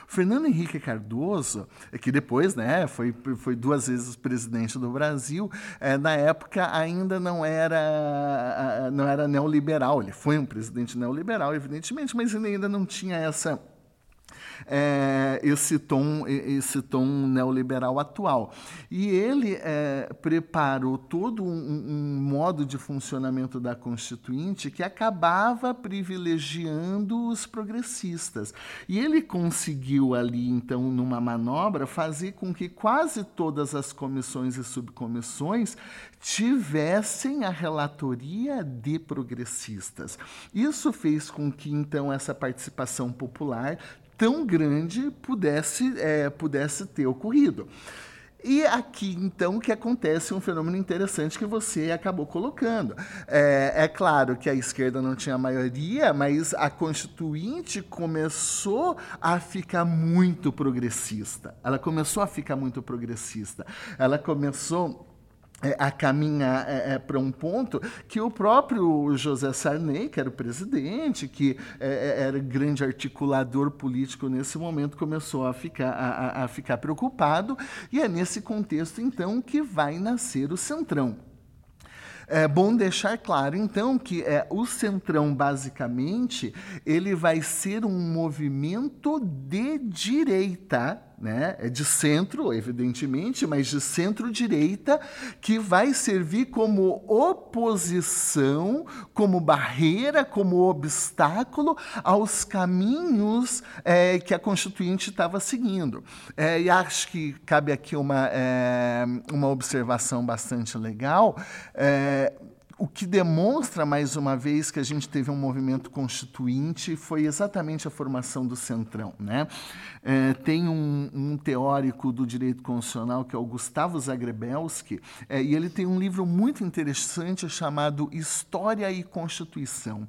Fernando Henrique Cardoso, é que depois né, foi, foi duas vezes presidente do Brasil, é, na época ainda não era, não era neoliberal. Ele foi um presidente neoliberal, evidentemente, mas ele ainda não tinha essa é, esse, tom, esse tom neoliberal atual. E ele é, preparou todo um, um, modo de funcionamento da Constituinte que acabava privilegiando os progressistas. E ele conseguiu ali, então, numa manobra, fazer com que quase todas as comissões e subcomissões tivessem a relatoria de progressistas. Isso fez com que, então, essa participação popular tão grande pudesse, é, pudesse ter ocorrido. E aqui, então, que acontece um fenômeno interessante que você acabou colocando. É, é, claro que a esquerda não tinha maioria, mas a Constituinte começou a ficar muito progressista. Ela começou a ficar muito progressista. Ela começou a caminhar é, é, para um ponto que o próprio José Sarney, que era o presidente, que é, é era grande articulador político nesse momento, começou a ficar, a, a ficar preocupado, e é nesse contexto, então, que vai nascer o Centrão. É bom deixar claro, então, que é, o Centrão, basicamente, ele vai ser um movimento de direita, né? É de centro, evidentemente, mas de centro-direita, que vai servir como oposição, como barreira, como obstáculo aos caminhos é, que a Constituinte estava seguindo. É, e acho que cabe aqui uma, é, uma observação bastante legal. O que demonstra, mais uma vez, que a gente teve um movimento constituinte foi exatamente a formação do Centrão. Né? É, tem um, um, teórico do direito constitucional, que é o Gustavo Zagrebelski, é, e ele tem um livro muito interessante chamado História e Constituição.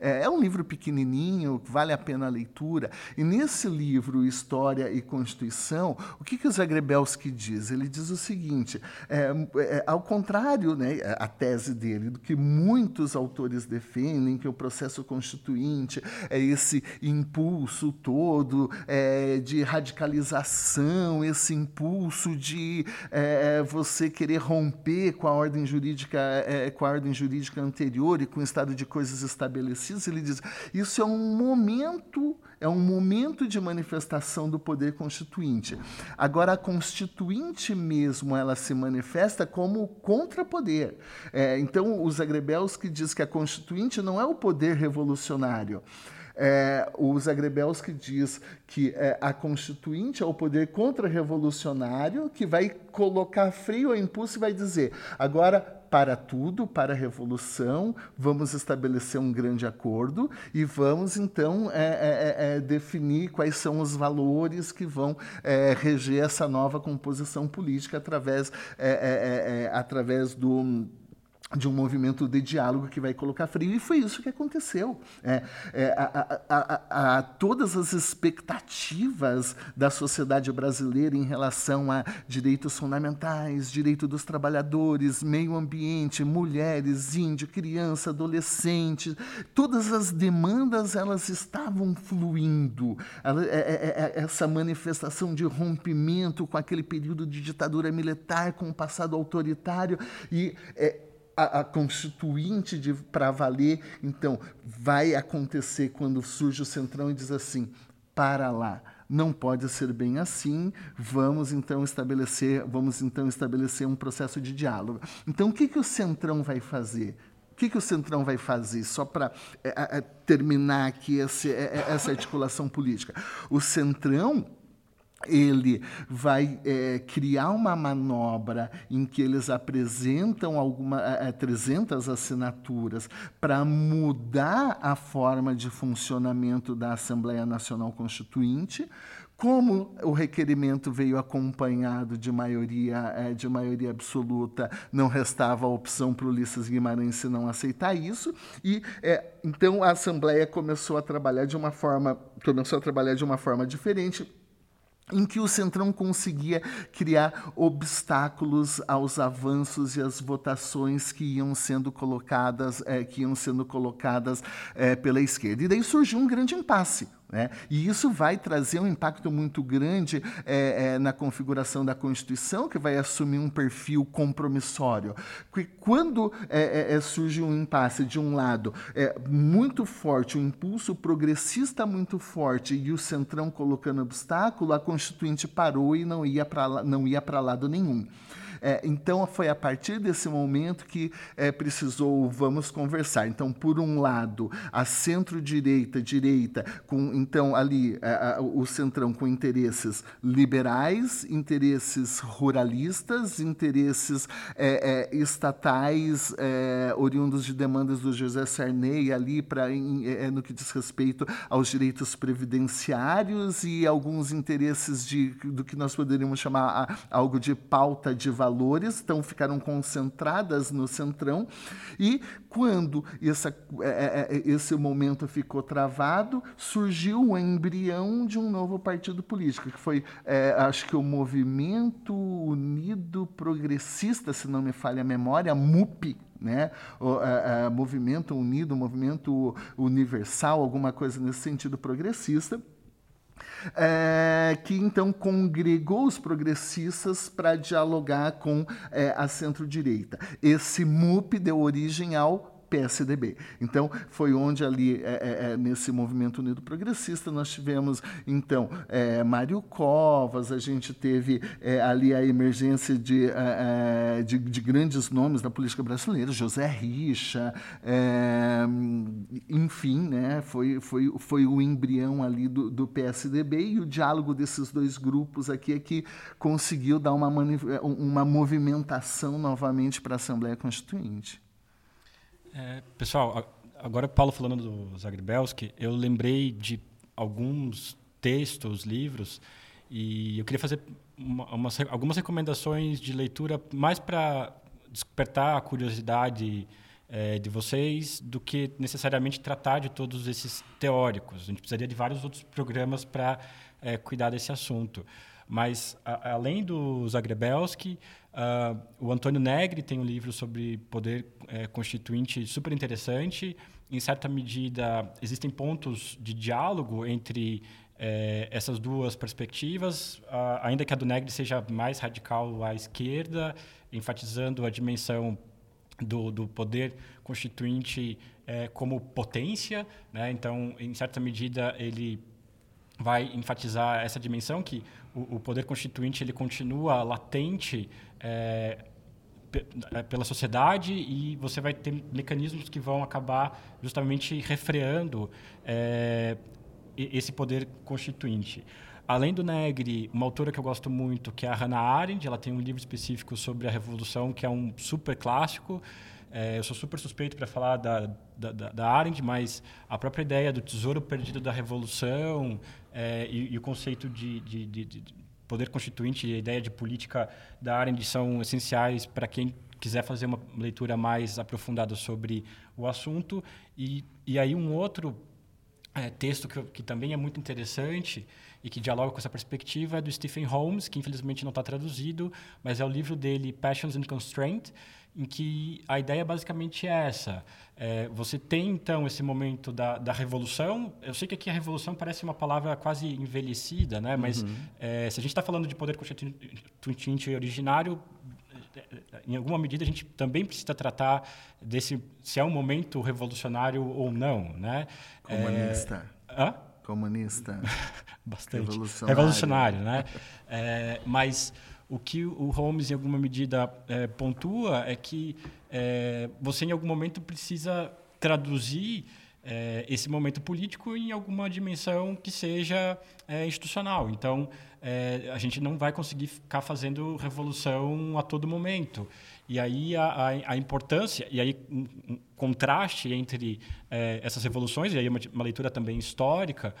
É, é um livro pequenininho, vale a pena a leitura. E nesse livro, História e Constituição, o que, que o Zagrebelski diz? Ele diz o seguinte: é, é, ao contrário, né, a tese dele, do que muitos autores defendem, que o processo constituinte é esse impulso todo é, de radicalização, esse impulso de é, você querer romper com a ordem jurídica, é, com a ordem jurídica anterior e com o estado de coisas estabelecido ele diz: isso é um momento é um momento de manifestação do poder constituinte. Agora, a constituinte mesmo, ela se manifesta como contrapoder. É, então, os agrebels que diz que a constituinte não é o poder revolucionário. É, o Zagrebelski diz que é, a constituinte é o poder contra-revolucionário que vai colocar freio ao impulso e vai dizer agora para tudo, para a revolução, vamos estabelecer um grande acordo e vamos então é, é, é, é definir quais são os valores que vão é, reger essa nova composição política através, é, através do de um movimento de diálogo que vai colocar frio, e foi isso que aconteceu. É, é, a, a, a, todas as expectativas da sociedade brasileira em relação a direitos fundamentais, direito dos trabalhadores, meio ambiente, mulheres, índio, criança, adolescente, todas as demandas elas estavam fluindo. É, é, é, essa manifestação de rompimento com aquele período de ditadura militar, com o passado autoritário, e é, a, a constituinte para valer, então, vai acontecer quando surge o Centrão e diz assim: para lá, não pode ser bem assim, vamos então estabelecer, vamos então estabelecer um processo de diálogo. Então, o que, que o Centrão vai fazer? O que, que o Centrão vai fazer? Só para é, é, terminar aqui esse, é, é, essa articulação política. O Centrão ele vai é, criar uma manobra em que eles apresentam alguma, é, 300 assinaturas para mudar a forma de funcionamento da Assembleia Nacional Constituinte, como o requerimento veio acompanhado de maioria, de maioria absoluta, não restava a opção para o Ulisses Guimarães se não aceitar isso. E é, então a Assembleia começou a trabalhar de uma forma, começou a trabalhar de uma forma diferente em que o Centrão conseguia criar obstáculos aos avanços e às votações que iam sendo colocadas, é, que iam sendo colocadas é, pela esquerda. E daí surgiu um grande impasse. Né? E isso vai trazer um impacto muito grande é, é, na configuração da Constituição, que vai assumir um perfil compromissório. Porque quando é, é, é surge um impasse, de um lado, é muito forte, um impulso progressista muito forte e o Centrão colocando obstáculo, a Constituinte parou e não ia para lado nenhum. É, então, foi a partir desse momento que é, precisou, vamos conversar. Então, por um lado, a centro-direita, direita, com então ali é, a, o centrão com interesses liberais, interesses ruralistas, interesses é, é, estatais, é, oriundos de demandas do José Sarney ali para no que diz respeito aos direitos previdenciários e alguns interesses de, do que nós poderíamos chamar a, algo de pauta de valor valores, então ficaram concentradas no centrão. E quando essa, é, é, é, esse momento ficou travado, surgiu o embrião de um novo partido político, que foi, é, acho que o Movimento Unido Progressista, se não me falha a memória, MUP, né? O, é, é, movimento Unido, Movimento Universal, alguma coisa nesse sentido progressista é, que então congregou os progressistas para dialogar com é, a centro-direita. Esse MUP deu origem ao PSDB. Então, foi onde ali, é, é, é, nesse movimento unido progressista, nós tivemos, então, é, Mário Covas, a gente teve é, ali a emergência de, é, de, de, grandes nomes da política brasileira, José Richa, enfim, né, foi, foi, foi o embrião ali do, do PSDB e o diálogo desses dois grupos aqui é que conseguiu dar uma, uma movimentação novamente para a Assembleia Constituinte. É, pessoal, agora Paulo falando do Zagrebelski, eu lembrei de alguns textos, livros, e eu queria fazer uma, umas, algumas recomendações de leitura mais para despertar a curiosidade é, de vocês do que necessariamente tratar de todos esses teóricos. A gente precisaria de vários outros programas para é, cuidar desse assunto. Mas, a, além do Zagrebelski, uh, o Antônio Negri tem um livro sobre poder é, constituinte super interessante. Em certa medida, existem pontos de diálogo entre é, essas duas perspectivas, uh, ainda que a do Negri seja mais radical à esquerda, enfatizando a dimensão do, do poder constituinte é, como potência. Né? Então, em certa medida, ele vai enfatizar essa dimensão que o, o poder constituinte ele continua latente é, pela sociedade e você vai ter mecanismos que vão acabar justamente refreando é, esse poder constituinte. Além do Negri, uma autora que eu gosto muito, que é a Hannah Arendt, ela tem um livro específico sobre a Revolução, que é um super clássico. É, eu sou super suspeito para falar da, da, da, Arendt, mas a própria ideia do tesouro perdido da Revolução é, e, e, o conceito de, de, de, de poder constituinte e a ideia de política da Arendt são essenciais para quem quiser fazer uma leitura mais aprofundada sobre o assunto. E, e aí um outro é, texto que, que também é muito interessante e que dialoga com essa perspectiva é do Stephen Holmes, que infelizmente não está traduzido, mas é o livro dele Passions and Constraint, em que a ideia basicamente é essa. É, você tem, então, esse momento da, da revolução. Eu sei que aqui a revolução parece uma palavra quase envelhecida, né? mas uhum. é, se a gente está falando de poder constituinte originário, em alguma medida a gente também precisa tratar desse se é um momento revolucionário ou não, né? Comunista. É... Hã? Comunista. Bastante. Revolucionário. Revolucionário, né? É, mas o que o Holmes, em alguma medida, é, pontua é que é, você, em algum momento, precisa traduzir é, esse momento político em alguma dimensão que seja é, institucional. Então, é, a gente não vai conseguir ficar fazendo revolução a todo momento. E aí a, a, a importância, e aí um, um contraste entre é, essas revoluções, e aí uma, uma leitura também histórica,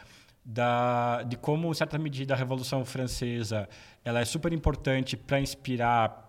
da, de como, em certa medida, a Revolução Francesa ela é super importante para inspirar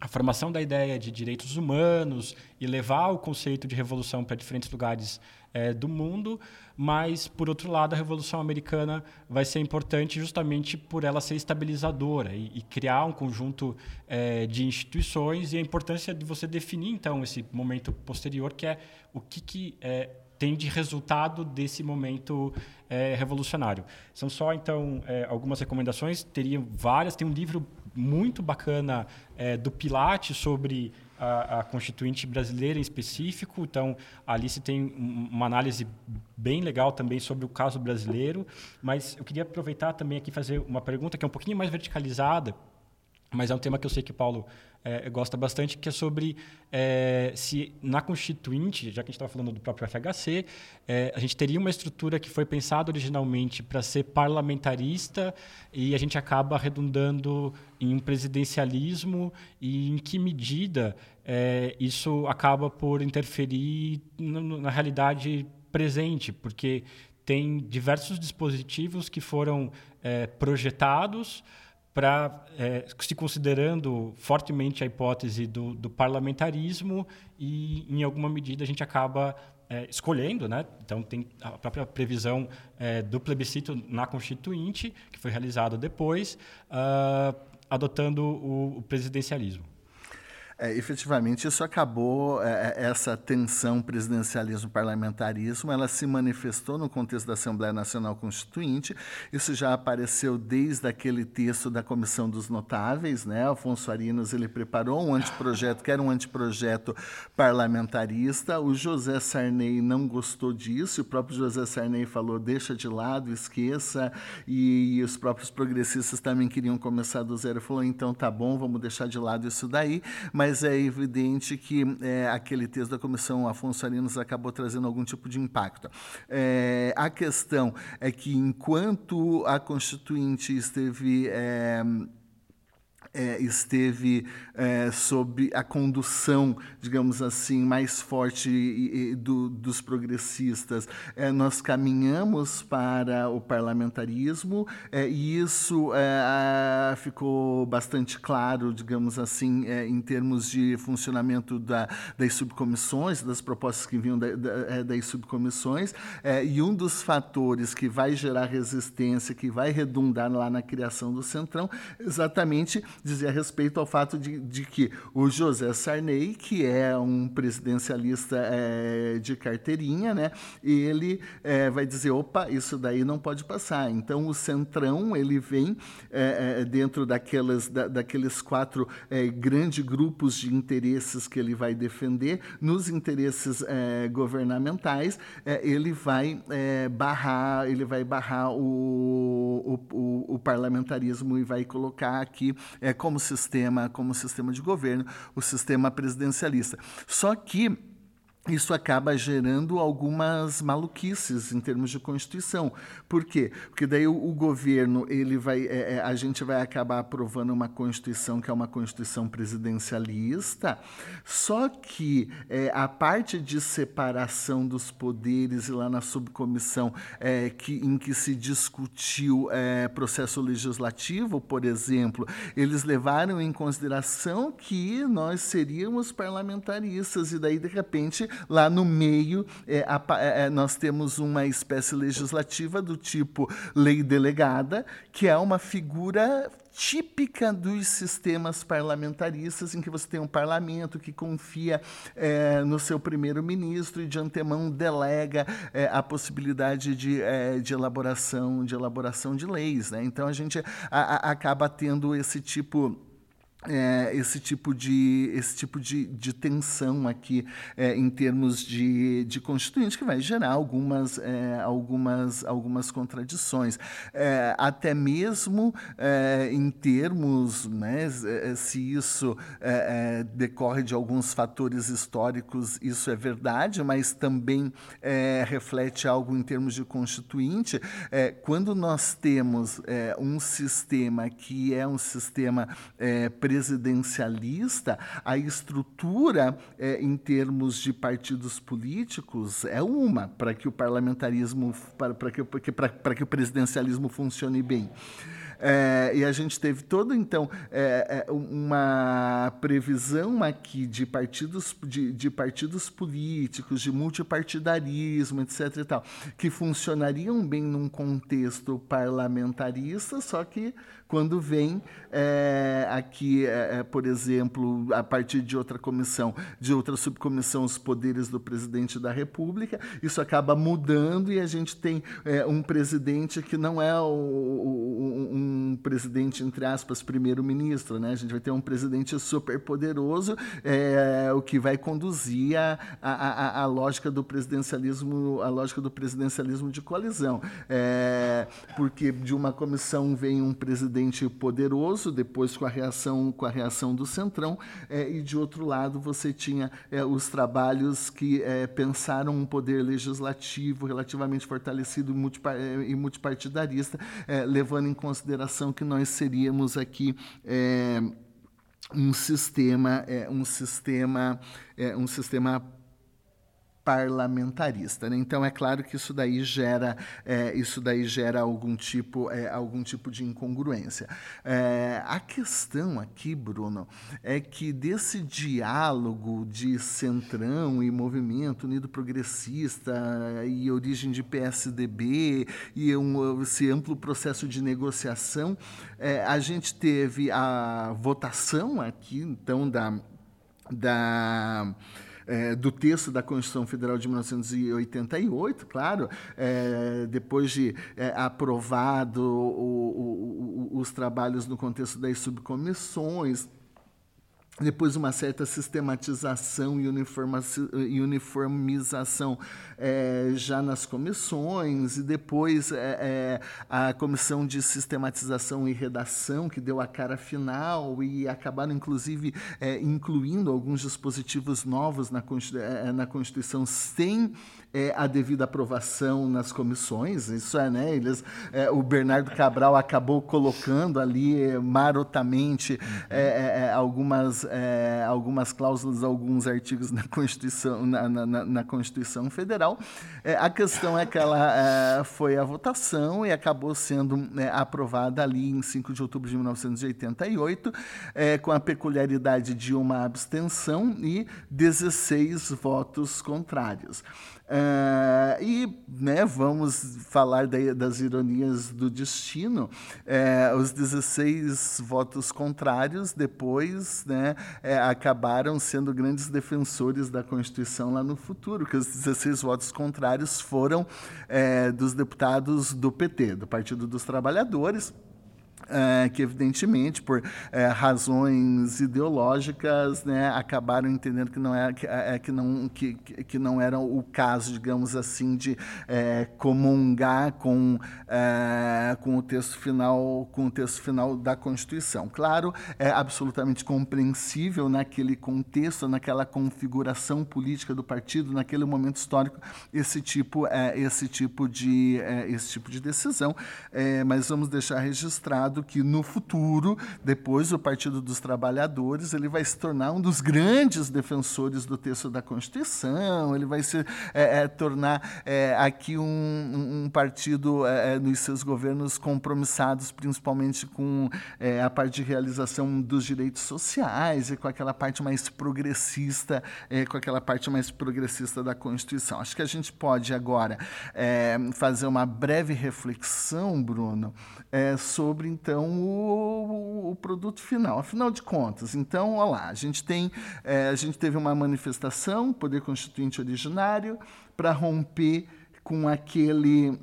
a formação da ideia de direitos humanos e levar o conceito de revolução para diferentes lugares é, do mundo, mas, por outro lado, a Revolução Americana vai ser importante justamente por ela ser estabilizadora e, e criar um conjunto é, de instituições. E a importância de você definir, então, esse momento posterior, que é o que, que é, tem de resultado desse momento é, revolucionário. São só, então, é, algumas recomendações, teria várias. Tem um livro muito bacana é, do Pilates sobre a, a, Constituinte brasileira em específico. Então, ali se tem uma análise bem legal também sobre o caso brasileiro. Mas eu queria aproveitar também aqui fazer uma pergunta que é um pouquinho mais verticalizada, mas é um tema que eu sei que Paulo é, gosta bastante, que é sobre é, se na Constituinte, já que a gente estava falando do próprio FHC, é, a gente teria uma estrutura que foi pensada originalmente para ser parlamentarista e a gente acaba redundando em um presidencialismo e em que medida isso acaba por interferir na realidade presente, porque tem diversos dispositivos que foram projetados para é, se considerando fortemente a hipótese do, do, parlamentarismo e em alguma medida a gente acaba é, escolhendo, né? Então tem a própria previsão é, do plebiscito na Constituinte que foi realizado depois, uh, adotando o, o presidencialismo. É, efetivamente, isso acabou, é, é, essa tensão presidencialismo-parlamentarismo, ela se manifestou no contexto da Assembleia Nacional Constituinte. Isso já apareceu desde aquele texto da Comissão dos Notáveis, né? Afonso Arinos ele preparou um anteprojeto que era um anteprojeto parlamentarista. O José Sarney não gostou disso. O próprio José Sarney falou: deixa de lado, esqueça. E, e os próprios progressistas também queriam começar do zero. Falou: então tá bom, vamos deixar de lado isso daí. Mas mas é evidente que é, aquele texto da Comissão Afonso Arinos acabou trazendo algum tipo de impacto. É, a questão é que, enquanto a Constituinte esteve. É, é, esteve é, sob a condução, digamos assim, mais forte e, e do, dos progressistas. É, nós caminhamos para o parlamentarismo é, e isso é, ficou bastante claro, digamos assim, é, em termos de funcionamento da, das subcomissões, das propostas que vinham da, da, das subcomissões. e um dos fatores que vai gerar resistência, que vai redundar lá na criação do Centrão, exatamente dizia respeito ao fato de, de que o José Sarney, que é um presidencialista é, de carteirinha, né, ele é, vai dizer, opa, isso daí não pode passar. Então, o Centrão, ele vem é, dentro daquelas, da, daqueles quatro grandes grupos de interesses que ele vai defender, nos interesses governamentais, ele vai barrar, ele vai barrar o, o, o, parlamentarismo e vai colocar aqui é, como sistema, como sistema de governo, o sistema presidencialista. Só que isso acaba gerando algumas maluquices em termos de constituição. Por quê? Porque daí o, o governo ele vai, é, é, a gente vai acabar aprovando uma constituição que é uma constituição presidencialista. Só que é, a parte de separação dos poderes e lá na subcomissão é, que, em que se discutiu é, processo legislativo, por exemplo, eles levaram em consideração que nós seríamos parlamentaristas e daí de repente Lá no meio, é, a, é, é, nós temos uma espécie legislativa do tipo lei delegada, que é uma figura típica dos sistemas parlamentaristas, em que você tem um parlamento que confia é, no seu primeiro-ministro e de antemão delega é, a possibilidade de, é, de, elaboração, de elaboração de leis. Né? Então a gente a, a, acaba tendo esse tipo é, esse tipo de, esse tipo de, de tensão aqui é, em termos de, de constituinte, que vai gerar algumas, é, algumas, algumas contradições. É, até mesmo é, em termos, né, é, se isso decorre de alguns fatores históricos, isso é verdade, mas também reflete algo em termos de constituinte. quando nós temos um sistema que é um sistema presidencialista, a estrutura é, em termos de partidos políticos é uma para que o parlamentarismo, para, que, para que o presidencialismo funcione bem. É, e a gente teve todo, então, é, uma previsão aqui de partidos, de, de, partidos políticos, de multipartidarismo, etc. E tal, que funcionariam bem num contexto parlamentarista, só que quando vem é, aqui, é, é, por exemplo, a partir de outra comissão, de outra subcomissão, os poderes do presidente da República, isso acaba mudando e a gente tem é, um presidente que não é o, o, um presidente, entre aspas, primeiro-ministro, né? A gente vai ter um presidente super poderoso, é, o que vai conduzir a, a, a, a, lógica do presidencialismo, a lógica do presidencialismo de coalizão, é, porque de uma comissão vem um presidente presidente poderoso, depois com a reação, com a reação do Centrão, é, e de outro lado você tinha é, os trabalhos que é, pensaram um poder legislativo relativamente fortalecido e multipartidarista, levando em consideração que nós seríamos aqui um sistema, um sistema, um sistema parlamentarista. Né? Então é claro que isso daí gera, é, isso daí gera algum tipo, é, algum tipo de incongruência. É, a questão aqui, Bruno, é que desse diálogo de centrão e movimento unido progressista e origem de PSDB e um, esse amplo processo de negociação, é, a gente teve a votação aqui, então da da é, do texto da Constituição Federal de 1988, claro, é, depois de é, aprovado o, o, os trabalhos no contexto das subcomissões, depois uma certa sistematização e uniformização é, já nas comissões, e depois é, é, a comissão de sistematização e redação, que deu a cara final, e acabaram, inclusive, incluindo alguns dispositivos novos na, na Constituição sem a devida aprovação nas comissões. Isso é, né? Eles, o Bernardo Cabral acabou colocando ali marotamente algumas é, algumas cláusulas, alguns artigos na Constituição, na, na, na Constituição Federal. É, a questão é que ela é, foi a votação e acabou sendo né, aprovada ali em 5 de outubro de 1988, é, com a peculiaridade de uma abstenção e 16 votos contrários. Uh, e né, vamos falar da, das ironias do destino. É, os 16 votos contrários depois né, é, acabaram sendo grandes defensores da Constituição lá no futuro, que os 16 votos contrários foram dos deputados do PT, do Partido dos Trabalhadores é, que evidentemente por é, razões ideológicas né, acabaram entendendo que não é que, é, que não que, que não era o caso digamos assim de é, comungar com é, com o texto final com o texto final da Constituição. Claro é absolutamente compreensível naquele contexto naquela configuração política do partido naquele momento histórico esse tipo é, esse tipo de é, esse tipo de decisão. É, mas vamos deixar registrado que no futuro, depois o Partido dos Trabalhadores, ele vai se tornar um dos grandes defensores do texto da Constituição, ele vai se é, é, tornar é, aqui um, um partido é, é, nos seus governos compromissados principalmente com é, a parte de realização dos direitos sociais e com aquela parte mais progressista, com aquela parte mais progressista da Constituição. Acho que a gente pode agora fazer uma breve reflexão, Bruno, sobre então o, o, produto final. Afinal de contas, então, olha lá, a gente tem, é, a gente teve uma manifestação, poder constituinte originário, para romper com aquele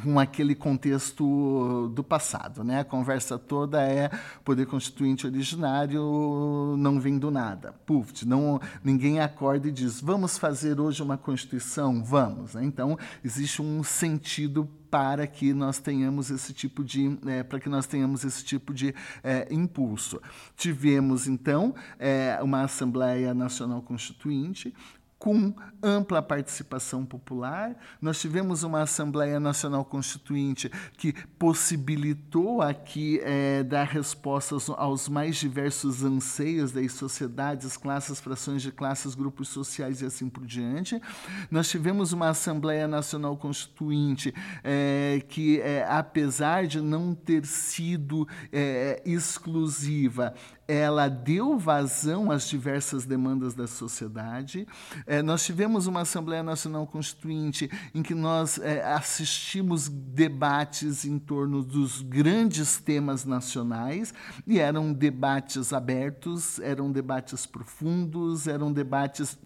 com aquele contexto do passado, né? A conversa toda é poder constituinte originário não vem do nada. Puf, não ninguém acorda e diz: "Vamos fazer hoje uma constituição, vamos". Né? Então, existe um sentido para que nós tenhamos esse tipo de é, para que nós tenhamos esse tipo de é, impulso. Tivemos então é, uma Assembleia Nacional Constituinte com ampla participação popular. Nós tivemos uma Assembleia Nacional Constituinte que possibilitou aqui é, dar respostas aos mais diversos anseios das sociedades, classes, frações de classes, grupos sociais e assim por diante. Nós tivemos uma Assembleia Nacional Constituinte é, que, é, apesar de não ter sido é, exclusiva, ela deu vazão às diversas demandas da sociedade. É, nós tivemos uma Assembleia Nacional Constituinte em que nós é, assistimos debates em torno dos grandes temas nacionais, e eram debates abertos, eram debates profundos, eram debates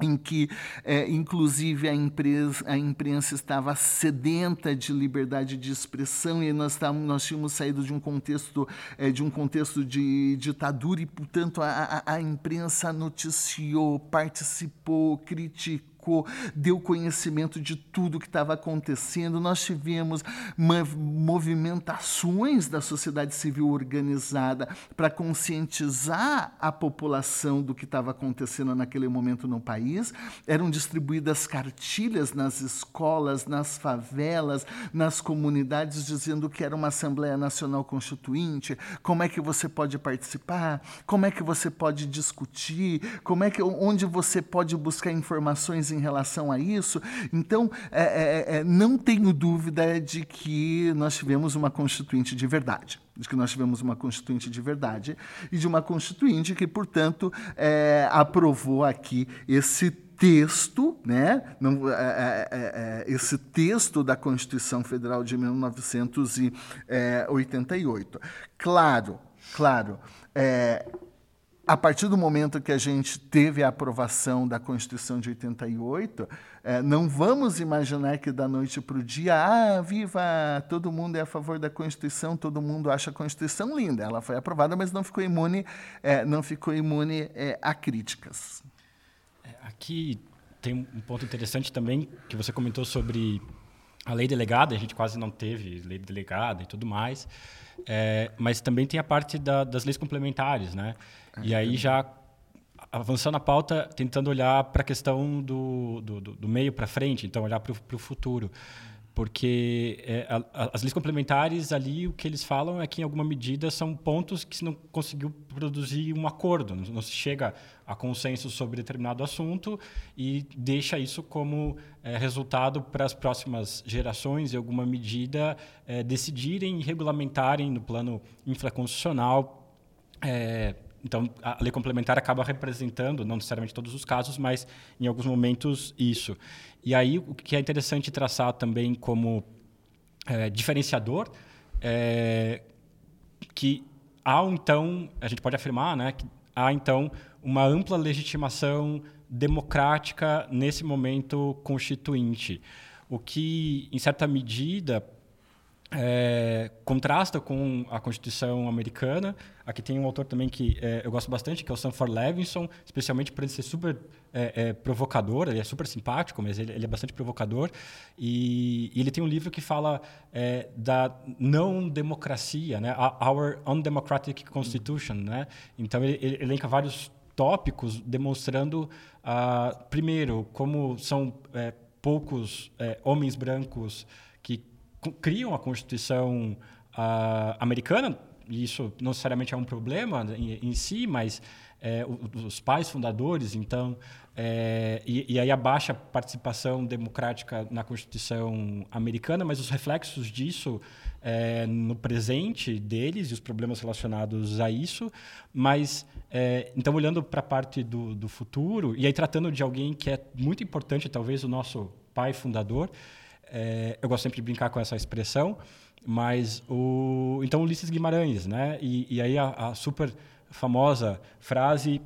em que, é, inclusive, a, empresa, a imprensa estava sedenta de liberdade de expressão e nós, nós tínhamos saído de um contexto é, de um contexto de ditadura e, portanto, a, a, a imprensa noticiou, participou, criticou deu conhecimento de tudo que estava acontecendo. Nós tivemos movimentações da sociedade civil organizada para conscientizar a população do que estava acontecendo naquele momento no país. Eram distribuídas cartilhas nas escolas, nas favelas, nas comunidades, dizendo que era uma Assembleia Nacional Constituinte, como é que você pode participar, como é que você pode discutir, como é que onde você pode buscar informações relação a isso. Então, é, é, é, não tenho dúvida de que nós tivemos uma constituinte de verdade de que nós tivemos uma constituinte de verdade e de uma constituinte que, portanto, é, aprovou aqui esse texto, né, não, é, é, é, esse texto da Constituição Federal de 1988. Claro, claro, é, a partir do momento que a gente teve a aprovação da Constituição de 88, é, não vamos imaginar que da noite para o dia, ah, viva, todo mundo é a favor da Constituição, todo mundo acha a Constituição linda. Ela foi aprovada, mas não ficou imune, é, não ficou imune é, a críticas. É, aqui tem um ponto interessante também que você comentou sobre a lei delegada. A gente quase não teve lei delegada e tudo mais, é, mas também tem a parte da, das leis complementares, né? E aí já avançando a pauta, tentando olhar para a questão do, do, do meio para frente, então olhar para o futuro. porque é, a, a, as leis complementares ali o que eles falam é que em alguma medida são pontos que se não conseguiu produzir um acordo, não, não se chega a consenso sobre determinado assunto e deixa isso como é, resultado para as próximas gerações, em alguma medida, é, decidirem e regulamentarem no plano infraconstitucional. É, então, a lei complementar acaba representando, não necessariamente todos os casos, mas em alguns momentos isso. E aí, o que é interessante traçar também como é, diferenciador é que há, então, a gente pode afirmar né, que há, então, uma ampla legitimação democrática nesse momento constituinte, o que, em certa medida, é, contrasta com a Constituição americana. Aqui tem um autor também que é, eu gosto bastante, que é o Sanford Levinson, especialmente por ele ser super é, é, provocador, ele é super simpático, mas ele, ele é bastante provocador. E, e, ele tem um livro que fala é, da não democracia, né? Our Undemocratic Constitution. Né? Então, ele, ele elenca vários tópicos demonstrando, uh, primeiro, como são é, poucos homens brancos criam a Constituição uh, americana, e isso não necessariamente é um problema em, em si, mas é, os pais fundadores, então, é, e, e, aí a baixa participação democrática na Constituição americana, mas os reflexos disso é, no presente deles e os problemas relacionados a isso, mas é, então olhando para a parte do, do futuro e aí tratando de alguém que é muito importante, talvez o nosso pai fundador, é, eu gosto sempre de brincar com essa expressão, mas o então Ulisses Guimarães, né? E, e aí a, a, super famosa frase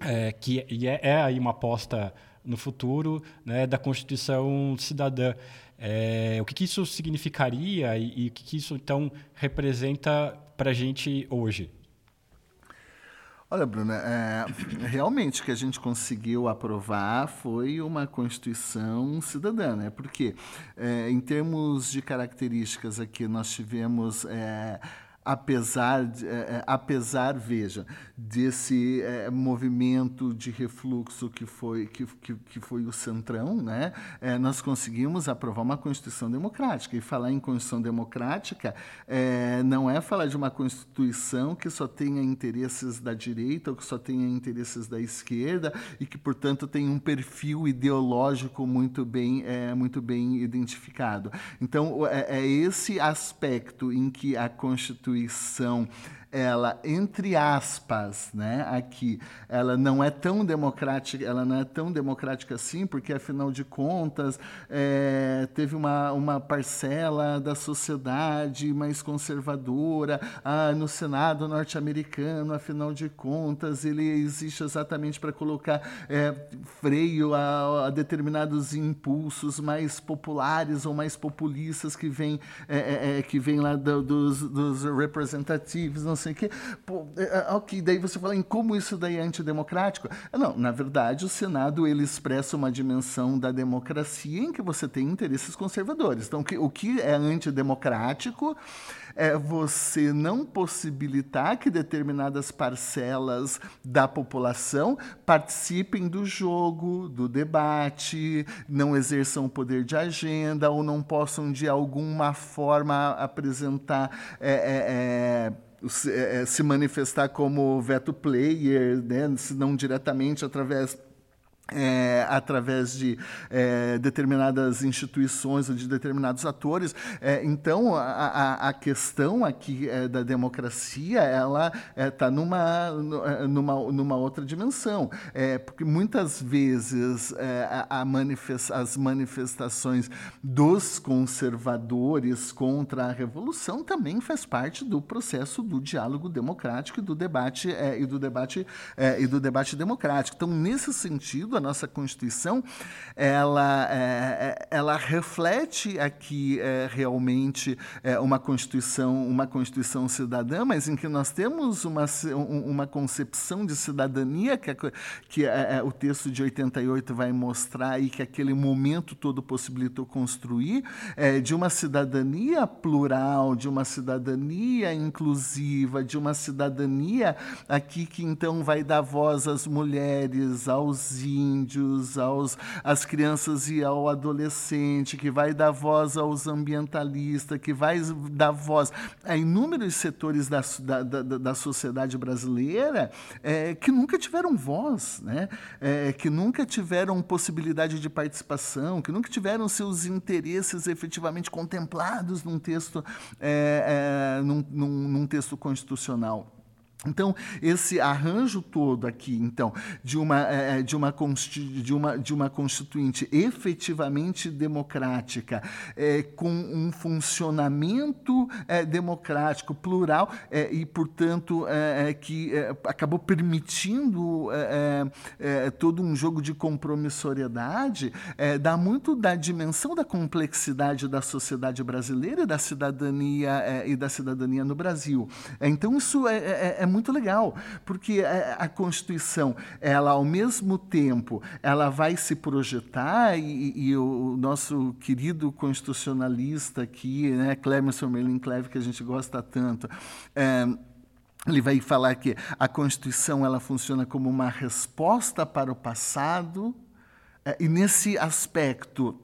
é, que é, é, aí uma aposta no futuro, né? Da Constituição cidadã. É, o que, que, isso significaria e, e o que, que isso então representa para a gente hoje? Olha, Bruna, é, realmente o que a gente conseguiu aprovar foi uma Constituição cidadã, né? Porque, é, em termos de características aqui, nós tivemos. É, apesar, é, é, apesar veja, desse é, movimento de refluxo que foi, que, que, que foi o Centrão, né, é, nós conseguimos aprovar uma Constituição democrática. E falar em Constituição democrática é, não é falar de uma Constituição que só tenha interesses da direita ou que só tenha interesses da esquerda e que, portanto, tem um perfil ideológico muito bem, é, muito bem identificado. Então, é, é esse aspecto em que a Constituição Constituição, ela, entre aspas, né, aqui, ela não é tão democrática, ela não é tão democrática assim, porque afinal de contas é, teve uma, uma parcela da sociedade mais conservadora. Ah, no Senado norte-americano, afinal de contas, ele existe exatamente para colocar é, freio a, a, determinados impulsos mais populares ou mais populistas que vêm é, é, que vem lá do, dos, dos representativos, não sei o quê. Pô, é, é, ok, daí você fala em como isso daí é antidemocrático. Não, na verdade, o Senado ele expressa uma dimensão da democracia em que você tem interesses conservadores. Então, o que é antidemocrático é você não possibilitar que determinadas parcelas da população participem do jogo, do debate, não exerçam o poder de agenda ou não possam, de alguma forma, apresentar. É, é, é se, é, se manifestar como veto player, né, se não diretamente através é, através de é, determinadas instituições ou de determinados atores. É, então, a, a, questão aqui é, da democracia ela está é, numa, é, numa, numa outra dimensão, porque muitas vezes a, a manifest, as manifestações dos conservadores contra a revolução também faz parte do processo do diálogo democrático e do debate e do debate e do debate democrático. Então, nesse sentido a nossa Constituição, ela, é, ela reflete aqui é, realmente é, uma Constituição, uma Constituição cidadã, mas em que nós temos uma, uma concepção de cidadania que, que o texto de 88 vai mostrar e que aquele momento todo possibilitou construir, de uma cidadania plural, de uma cidadania inclusiva, de uma cidadania aqui que então vai dar voz às mulheres, aos índios, índios, aos, às crianças e ao adolescente, que vai dar voz aos ambientalistas, que vai dar voz a inúmeros setores da, da, da, da sociedade brasileira é, que nunca tiveram voz, né? É, que nunca tiveram possibilidade de participação, que nunca tiveram seus interesses efetivamente contemplados num texto, é, é num, num, num texto constitucional. Então, esse arranjo todo aqui, então, de uma, é, é de uma, de uma, de uma constituinte efetivamente democrática, é, com um funcionamento é, democrático, plural, é, e, portanto, é, que acabou permitindo todo um jogo de compromissoriedade, dá muito da dimensão da complexidade da sociedade brasileira e da cidadania, e da cidadania no Brasil. então, isso é muito legal, porque a, Constituição, ela ao mesmo tempo, ela vai se projetar e, e o, nosso querido constitucionalista aqui, né, Clemerson Merlin Cleve, que a gente gosta tanto, é, ele vai falar que a Constituição ela funciona como uma resposta para o passado, é, e nesse aspecto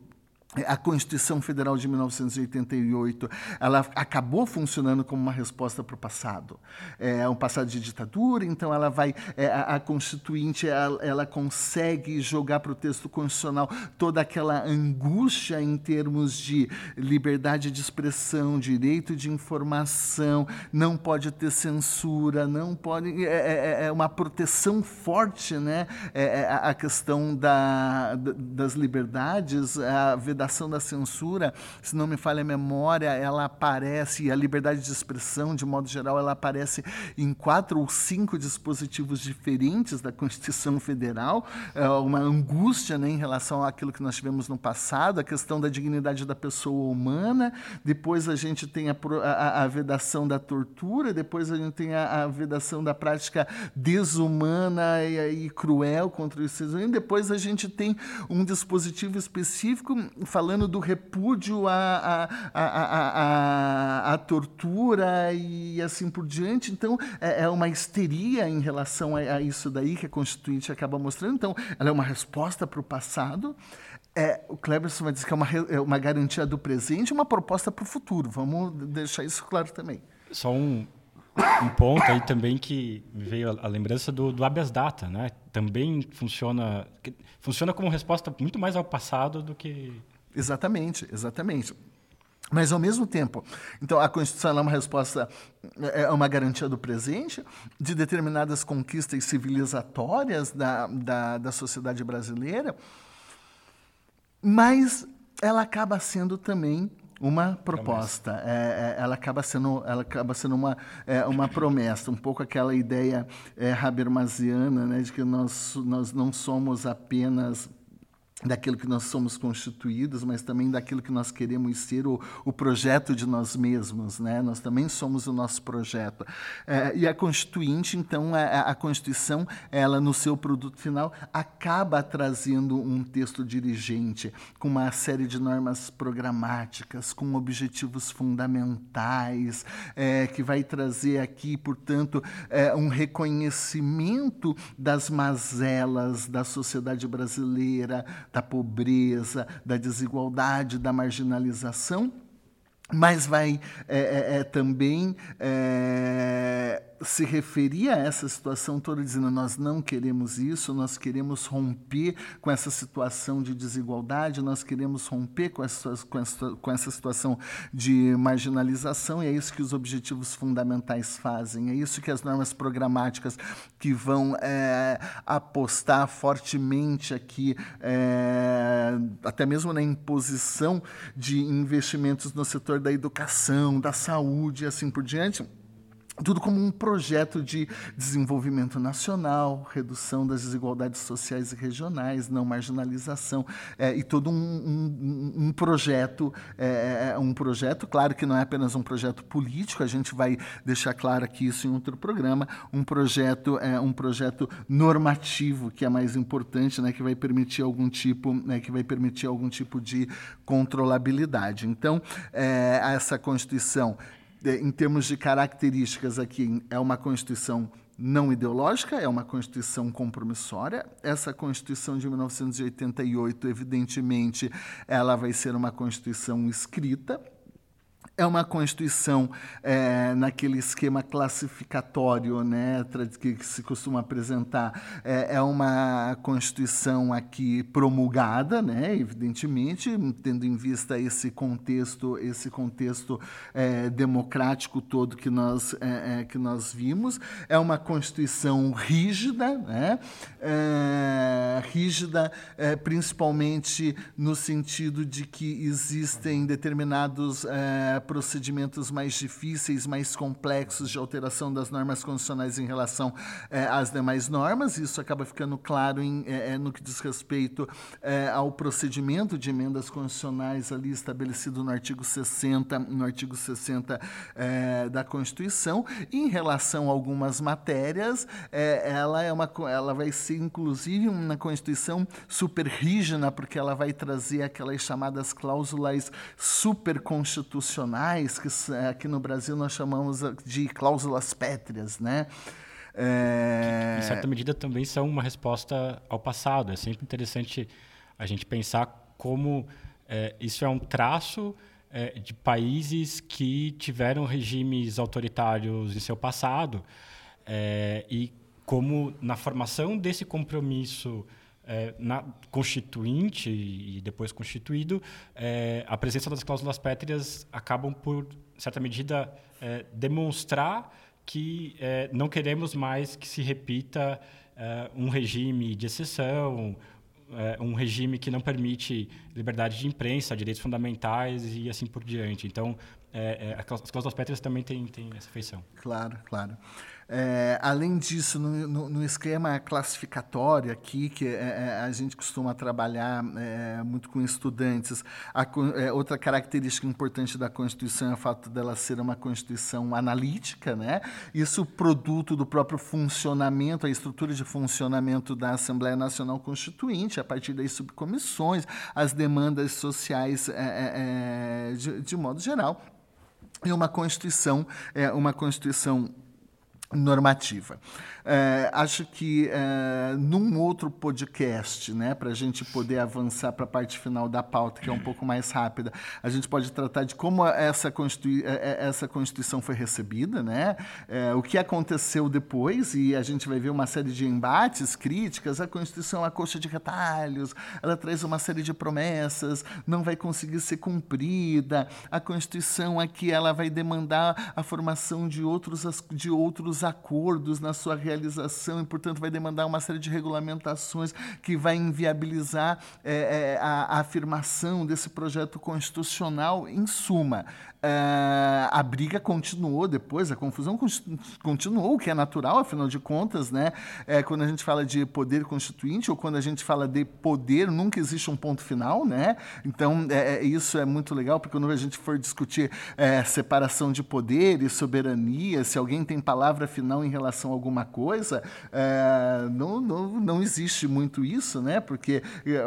a Constituição Federal de 1988 ela acabou funcionando como uma resposta para o passado. É um passado de ditadura então ela vai é, a, a, Constituinte ela, ela consegue jogar para o texto constitucional toda aquela angústia em termos de liberdade de expressão direito de informação não pode ter censura não pode é, é, é, é uma proteção forte né? É, é a questão da, das liberdades a vedação vedação da censura, se não me falha a memória, ela aparece, e a liberdade de expressão, de modo geral, ela aparece em quatro ou cinco dispositivos diferentes da Constituição Federal, é uma angústia né, em relação àquilo que nós tivemos no passado, a questão da dignidade da pessoa humana, depois a gente tem a, a, a vedação da tortura, depois a gente tem a, a vedação da prática desumana e, e cruel contra os seres humanos, depois a gente tem um dispositivo específico falando do repúdio à, à, à, à, tortura e assim por diante. Então, é, é uma histeria em relação a, isso daí que a Constituinte acaba mostrando. Então, ela é uma resposta para o passado. É, o Kleberson vai dizer que é uma, é uma garantia do presente e uma proposta para o futuro. Vamos deixar isso claro também. Só um, um ponto aí também que me veio a, a lembrança do, do habeas data, né? Também funciona funciona como resposta muito mais ao passado do que Exatamente, exatamente. Mas, ao mesmo tempo, então a Constituição é uma resposta, é, é uma garantia do presente, de determinadas conquistas civilizatórias da, da, da sociedade brasileira, mas ela acaba sendo também uma proposta, é, é, ela acaba sendo, ela acaba sendo uma, é, uma promessa, um pouco aquela ideia é, habermasiana, né, de que nós, nós não somos apenas daquilo que nós somos constituídos, mas também daquilo que nós queremos ser, o, o projeto de nós mesmos. Né? Nós também somos o nosso projeto. É, e a Constituinte, então, a, a, Constituição, ela no seu produto final, acaba trazendo um texto dirigente com uma série de normas programáticas, com objetivos fundamentais, é, que vai trazer aqui, portanto, é, um reconhecimento das mazelas da sociedade brasileira, da pobreza, da desigualdade, da marginalização, mas vai é, é, é também é, se referia a essa situação toda, dizendo: nós não queremos isso, nós queremos romper com essa situação de desigualdade, nós queremos romper com essa, com essa, com essa situação de marginalização, e é isso que os objetivos fundamentais fazem, é isso que as normas programáticas que vão é, apostar fortemente aqui, é, até mesmo na imposição de investimentos no setor da educação, da saúde e assim por diante tudo como um projeto de desenvolvimento nacional, redução das desigualdades sociais e regionais, não marginalização, é, e todo um, um, um projeto, é, é, um projeto, claro que não é apenas um projeto político, a gente vai deixar claro aqui isso em outro programa, um projeto, é, um projeto normativo que é mais importante, né, que vai permitir algum tipo, né, que vai permitir algum tipo de controlabilidade. Então, é, essa Constituição em termos de características aqui, é uma Constituição não ideológica, é uma Constituição compromissória. Essa Constituição de 1988, evidentemente, ela vai ser uma Constituição escrita, é uma Constituição é, naquele esquema classificatório né, que, se costuma apresentar. É, é, uma Constituição aqui promulgada, né, evidentemente, tendo em vista esse contexto, esse contexto é, democrático todo que nós, é, é, que nós vimos. É uma Constituição rígida, né, é, rígida principalmente no sentido de que existem determinados procedimentos mais difíceis, mais complexos de alteração das normas constitucionais em relação é, às demais normas. Isso acaba ficando claro em, é, no que diz respeito ao procedimento de emendas constitucionais ali estabelecido no artigo 60, no artigo 60 da Constituição. Em relação a algumas matérias, ela é uma, ela vai ser inclusive uma Constituição super rígida, porque ela vai trazer aquelas chamadas cláusulas superconstitucionais que é, aqui no Brasil nós chamamos de cláusulas pétreas, né? É... Que, em certa medida, também são uma resposta ao passado. É sempre interessante a gente pensar como é, isso é um traço é, de países que tiveram regimes autoritários em seu passado e como, na formação desse compromisso é, na constituinte e depois constituído, é, a presença das cláusulas pétreas acabam por, certa medida, é, demonstrar que é, não queremos mais que se repita é, um regime de exceção, é, um regime que não permite liberdade de imprensa, direitos fundamentais e assim por diante. Então, as cláusulas pétreas também têm, têm essa feição. Claro, claro. É, além disso, no, no, no, esquema classificatório aqui, que é, é a gente costuma trabalhar é, muito com estudantes, a, é, outra característica importante da Constituição é o fato dela ser uma Constituição analítica, né? isso produto do próprio funcionamento, a estrutura de funcionamento da Assembleia Nacional Constituinte, a partir das subcomissões, as demandas sociais é, de, de modo geral. E uma Constituição, é, uma Constituição normativa. É, acho que é, num outro podcast, né, para a gente poder avançar para a parte final da pauta, que é um pouco mais rápida, a gente pode tratar de como essa, Constitui é, essa Constituição foi recebida, né, o que aconteceu depois, e a gente vai ver uma série de embates, críticas. A Constituição é a coxa de retalhos, ela traz uma série de promessas, não vai conseguir ser cumprida. A Constituição aqui ela vai demandar a formação de outros, de outros acordos na sua realização e, portanto, vai demandar uma série de regulamentações que vai inviabilizar é, é, a, a afirmação desse projeto constitucional. Em suma, Uh, a briga continuou depois, a confusão continuou, o que é natural, afinal de contas, né? É, quando a gente fala de poder constituinte ou quando a gente fala de poder, nunca existe um ponto final, né? Então, é, é isso é muito legal, porque quando a gente for discutir é, separação de poder e soberania, se alguém tem palavra final em relação a alguma coisa, é, não, não, não existe muito isso, né? Porque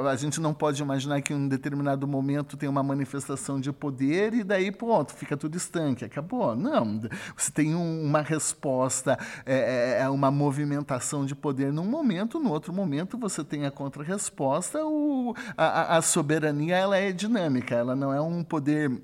a gente não pode imaginar que em um determinado momento tem uma manifestação de poder e daí, pronto, pronto, fica tudo estanque, acabou. Não, você tem um, uma resposta, é, é, é, uma movimentação de poder num momento, no outro momento você tem a contra-resposta, a, a soberania ela é dinâmica, ela não é um poder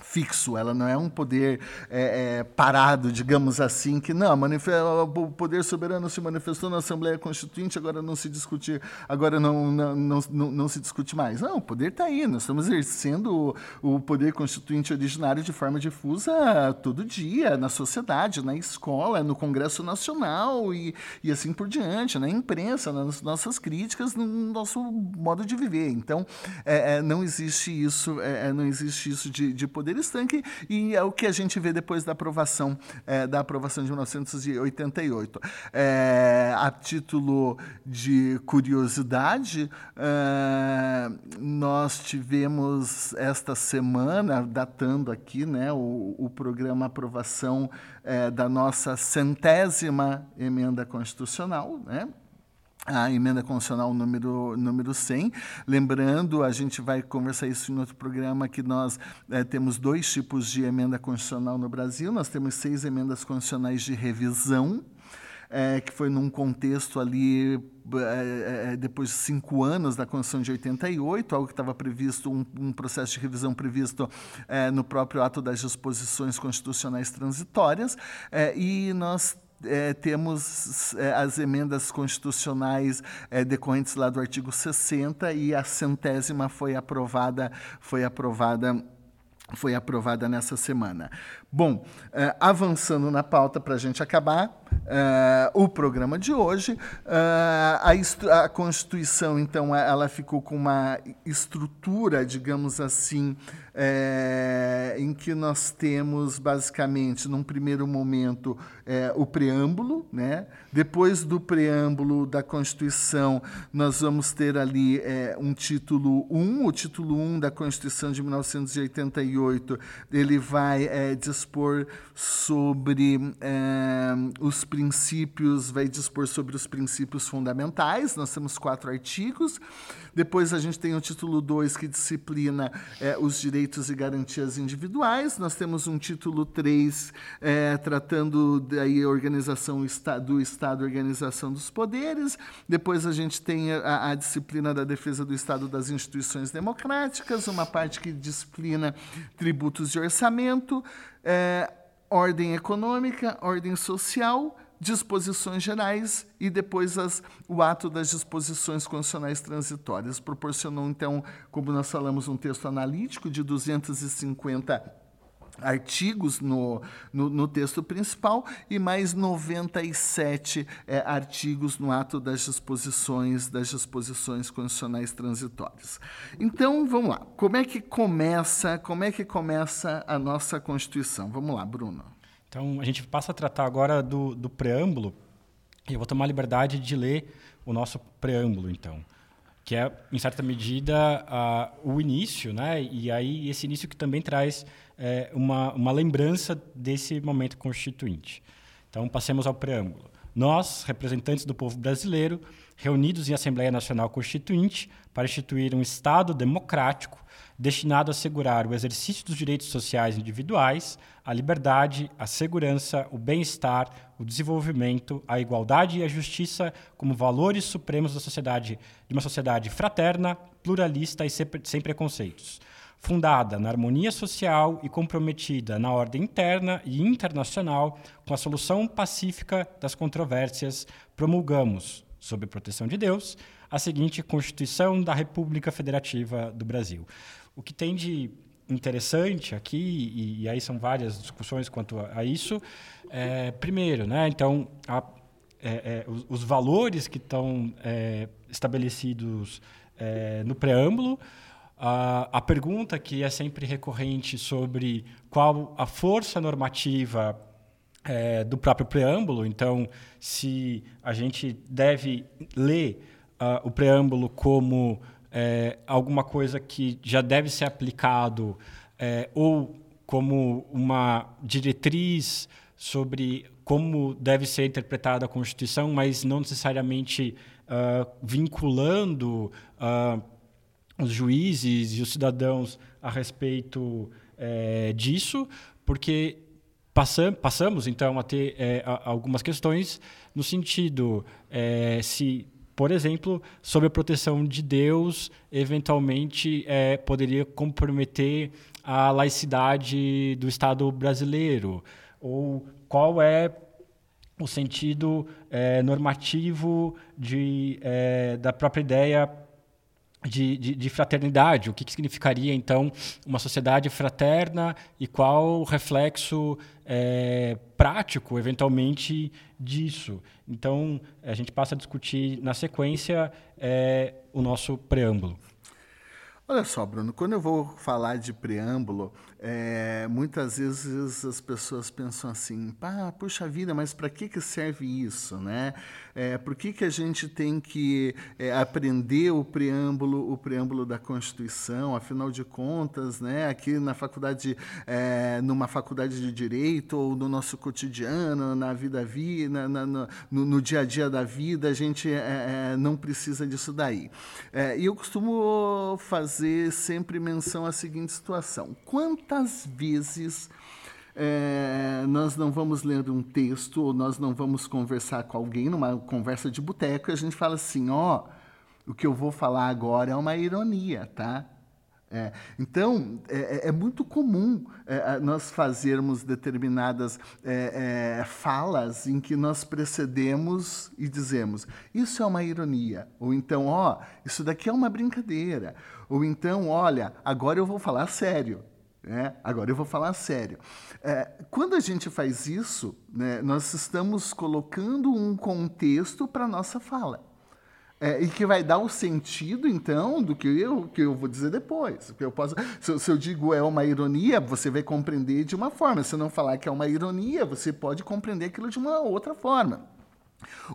fixo, ela não é um poder é, é, parado, digamos assim, que não, o poder soberano se manifestou na Assembleia Constituinte, agora não se discute, agora não, não, não, não, não se discute mais. Não, o poder está aí, nós estamos exercendo o, o, poder constituinte originário de forma difusa todo dia, na sociedade, na escola, no Congresso Nacional e, e assim por diante, na imprensa, nas nossas críticas, no nosso modo de viver. Então, é, é não existe isso, é, é, não existe isso de, de poder poder estanque e é o que a gente vê depois da aprovação é, da aprovação de 1988. É, a título de curiosidade, é, nós tivemos esta semana, datando aqui, né, o, o programa aprovação é, da nossa centésima emenda constitucional, né, a emenda constitucional número, número 100. Lembrando, a gente vai conversar isso em outro programa, que nós é, temos dois tipos de emenda constitucional no Brasil. Nós temos seis emendas constitucionais de revisão, é, que foi num contexto ali é, depois de cinco anos da Constituição de 88, algo que estava previsto, um, um, processo de revisão previsto é, no próprio ato das disposições constitucionais transitórias, e nós é, temos é, as emendas constitucionais é, decorrentes lá do artigo 60 e a centésima foi aprovada, foi aprovada foi aprovada nessa semana. Bom, eh, avançando na pauta para a gente acabar eh, o programa de hoje, eh, a, a, Constituição, então, ela ficou com uma estrutura, digamos assim, em que nós temos, basicamente, num primeiro momento, o preâmbulo, né? depois do preâmbulo da Constituição, nós vamos ter ali um título 1, o título 1 da Constituição de 1988, ele vai é, dispor sobre é, os princípios, vai dispor sobre os princípios fundamentais. Nós temos quatro artigos. Depois a gente tem o título 2, que disciplina é, os direitos e garantias individuais. Nós temos um título 3, é, tratando da organização do Estado, organização dos poderes. Depois a gente tem a, a disciplina da defesa do Estado das instituições democráticas, uma parte que disciplina tributos de orçamento, é, ordem econômica, ordem social, disposições gerais e depois as, o ato das disposições constitucionais transitórias. Proporcionou, então, como nós falamos, um texto analítico de 250 artigos no, no, no, texto principal e mais 97 é, artigos no ato das disposições das disposições constitucionais transitórias. Então, vamos lá. Como é que começa, como é que começa a nossa Constituição? Vamos lá, Bruno. Então, a gente passa a tratar agora do, do preâmbulo e eu vou tomar a liberdade de ler o nosso preâmbulo, então que é, em certa medida, uh, o início, né? E aí esse início que também traz é, uma, uma lembrança desse momento constituinte. Então, passemos ao preâmbulo. Nós, representantes do povo brasileiro, reunidos em Assembleia Nacional Constituinte para instituir um Estado democrático destinado a assegurar o exercício dos direitos sociais individuais, a liberdade, a segurança, o bem-estar, o desenvolvimento, a igualdade e a justiça como valores supremos da sociedade, de uma sociedade fraterna, pluralista e sem preconceitos fundada na harmonia social e comprometida na ordem interna e internacional com a solução pacífica das controvérsias, promulgamos, sob proteção de Deus, a seguinte Constituição da República Federativa do Brasil. O que tem de interessante aqui, e, e aí são várias discussões quanto a, a isso, é, primeiro, né, então, a, é, é, os, os, valores que estão é, estabelecidos é, no preâmbulo, a, a pergunta que é sempre recorrente sobre qual a força normativa é, do próprio preâmbulo, então, se a gente deve ler uh, o preâmbulo como é, alguma coisa que já deve ser aplicado é, ou como uma diretriz sobre como deve ser interpretada a Constituição, mas não necessariamente uh, vinculando uh, os juízes e os cidadãos a respeito é, disso, porque passam, passamos então a ter é, a, algumas questões no sentido é, se por exemplo, sob a proteção de Deus, eventualmente é, poderia comprometer a laicidade do Estado brasileiro? Ou qual é o sentido é, normativo de, é, da própria ideia de, de, de, fraternidade. O que, que, significaria, então, uma sociedade fraterna e qual o reflexo é, prático, eventualmente, disso. Então, a gente passa a discutir, na sequência, é, o nosso preâmbulo. Olha só, Bruno, quando eu vou falar de preâmbulo, é, muitas vezes as pessoas pensam assim, pá, puxa vida, mas para que, que serve isso, né? É, por que, que a gente tem que é, aprender o preâmbulo, o preâmbulo da Constituição? Afinal de contas, né, aqui na faculdade, é, numa faculdade de direito ou no nosso cotidiano, na vida vida, na, na, no, no, dia a dia da vida, a gente é, é, não precisa disso daí. É, e eu costumo fazer sempre menção à seguinte situação: quantas vezes é, nós não vamos ler um texto ou nós não vamos conversar com alguém numa conversa de boteco e a gente fala assim, ó, oh, o que eu vou falar agora é uma ironia, tá? É, então, é, é, é, muito comum é, nós fazermos determinadas é, é, falas em que nós precedemos e dizemos: Isso é uma ironia. Ou então, ó, oh, isso daqui é uma brincadeira. Ou então, olha, agora eu vou falar sério. É, agora eu vou falar sério. É, quando a gente faz isso, né, nós estamos colocando um contexto para a nossa fala. É, e que vai dar o sentido, então, do que eu, que eu vou dizer depois. Eu posso, se, se, eu digo é uma ironia, você vai compreender de uma forma. Se eu não falar que é uma ironia, você pode compreender aquilo de uma outra forma.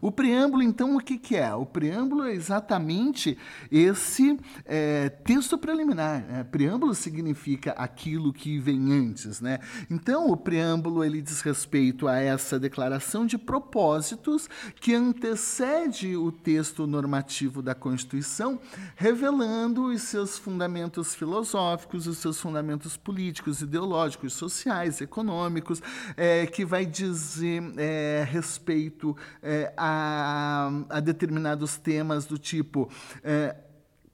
O preâmbulo, então, o que, que é? O preâmbulo é exatamente esse é, texto preliminar. Né? Preâmbulo significa aquilo que vem antes. Né? Então, o preâmbulo ele diz respeito a essa declaração de propósitos que antecede o texto normativo da Constituição, revelando os seus fundamentos filosóficos, os seus fundamentos políticos, ideológicos, sociais, econômicos, é, que vai dizer é, respeito. É, é, a, a, determinados temas do tipo é,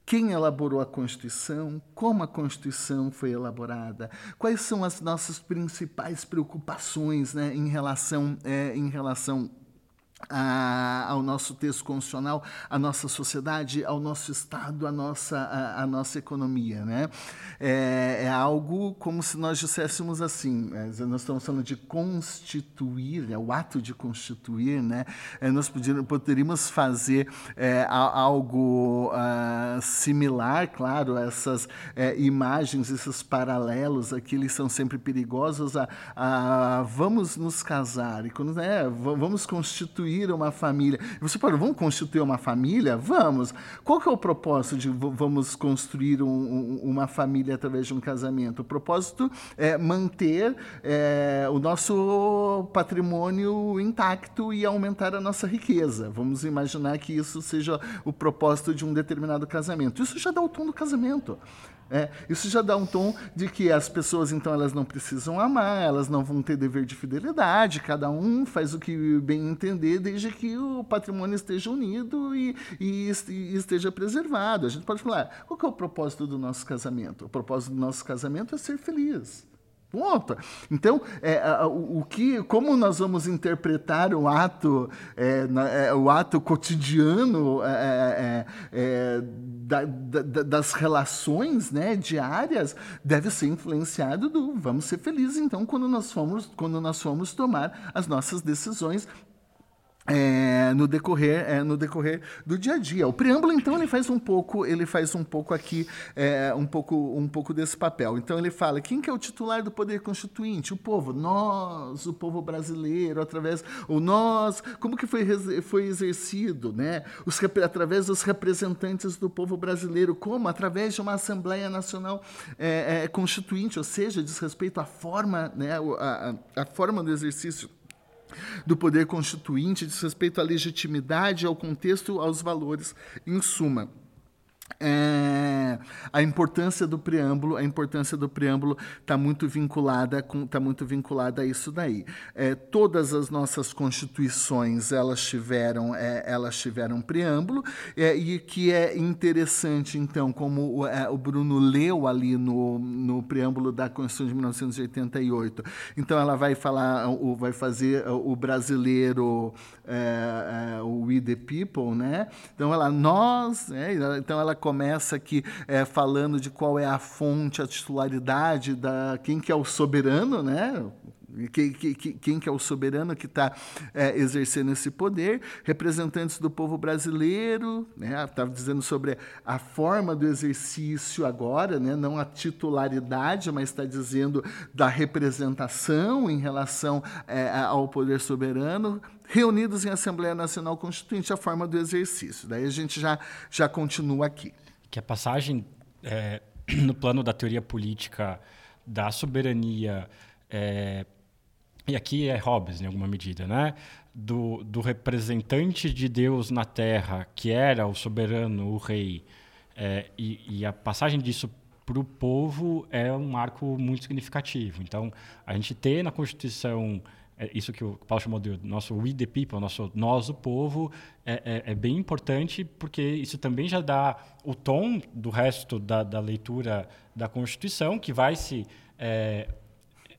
quem elaborou a Constituição, como a Constituição foi elaborada, quais são as nossas principais preocupações né, em relação, é, em relação a, ao nosso texto constitucional, à nossa sociedade, ao nosso Estado, à nossa, a, a nossa economia. Né? É, é, algo como se nós disséssemos assim, é, nós estamos falando de constituir, é o ato de constituir, né? É, nós poderíamos, poderíamos fazer é, algo uh, similar, claro, essas é, imagens, esses paralelos aqui, eles são sempre perigosos, a, a vamos nos casar, e quando, é, vamos constituir uma família. Você pode, vamos constituir uma família? Vamos. Qual que é o propósito de vamos construir um, uma família através de um casamento? O propósito é manter é, o nosso patrimônio intacto e aumentar a nossa riqueza. Vamos imaginar que isso seja o propósito de um determinado casamento. Isso já dá o tom do casamento. É, isso já dá um tom de que as pessoas, então, elas não precisam amar, elas não vão ter dever de fidelidade, cada um faz o que bem entender, desde que o patrimônio esteja unido e, e, e esteja preservado. A gente pode falar, qual é o propósito do nosso casamento? O propósito do nosso casamento é ser feliz. Ponto. Então, é, o, o, que, como nós vamos interpretar o ato, é, na, é, o ato cotidiano é, é, é, da, da, das relações né, diárias deve ser influenciado do vamos ser felizes então quando nós formos quando nós formos tomar as nossas decisões é, no decorrer é, no decorrer do dia a dia. O preâmbulo então ele faz um pouco ele faz um pouco aqui é, um pouco um pouco desse papel. Então ele fala quem que é o titular do poder constituinte? O povo. Nós o povo brasileiro através o nós. Como que foi foi exercido né? Os através dos representantes do povo brasileiro como? Através de uma assembleia nacional é, é, constituinte ou seja diz respeito à forma né? A, a, a forma do exercício do poder constituinte diz respeito à legitimidade, ao contexto, aos valores, em suma é, a importância do preâmbulo, a importância do preâmbulo está muito vinculada com, tá muito vinculada a isso daí. É, todas as nossas constituições elas tiveram, é, elas tiveram preâmbulo é, e que é interessante então, como o, é, o, Bruno leu ali no, no preâmbulo da Constituição de 1988. Então ela vai falar, o, vai fazer o brasileiro, é, o We the People, né? Então ela nós, né? então ela começa aqui é, falando de qual é a fonte, a titularidade da quem que é o soberano, né? Quem, quem, quem que é o soberano que está é, exercendo esse poder? Representantes do povo brasileiro, né? Estava dizendo sobre a forma do exercício agora, né? Não a titularidade, mas está dizendo da representação em relação é, ao poder soberano reunidos em Assembleia Nacional Constituinte, a forma do exercício. Daí a gente já, já continua aqui. Que a passagem é, no plano da teoria política da soberania, é, e aqui é Hobbes, em alguma medida, né? do, do representante de Deus na Terra, que era o soberano, o rei, é, e, e, a passagem disso para o povo é um marco muito significativo. Então, a gente ter na Constituição isso que o Paulo chamou de nosso we the people, nosso nós o povo, é, é, é, bem importante porque isso também já dá o tom do resto da, da leitura da Constituição, que vai se é,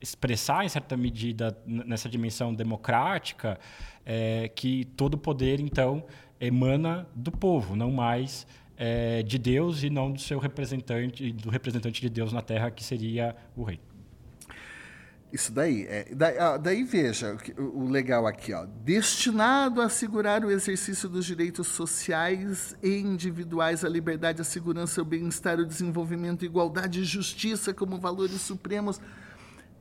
expressar em certa medida nessa dimensão democrática, é, que todo poder então emana do povo, não mais é, de Deus e não do seu representante, do representante de Deus na Terra, que seria o rei. Isso daí. É, daí, ó, daí, veja o, o, legal aqui, ó. Destinado a assegurar o exercício dos direitos sociais e individuais, a liberdade, a segurança, o bem-estar, o desenvolvimento, igualdade e justiça como valores supremos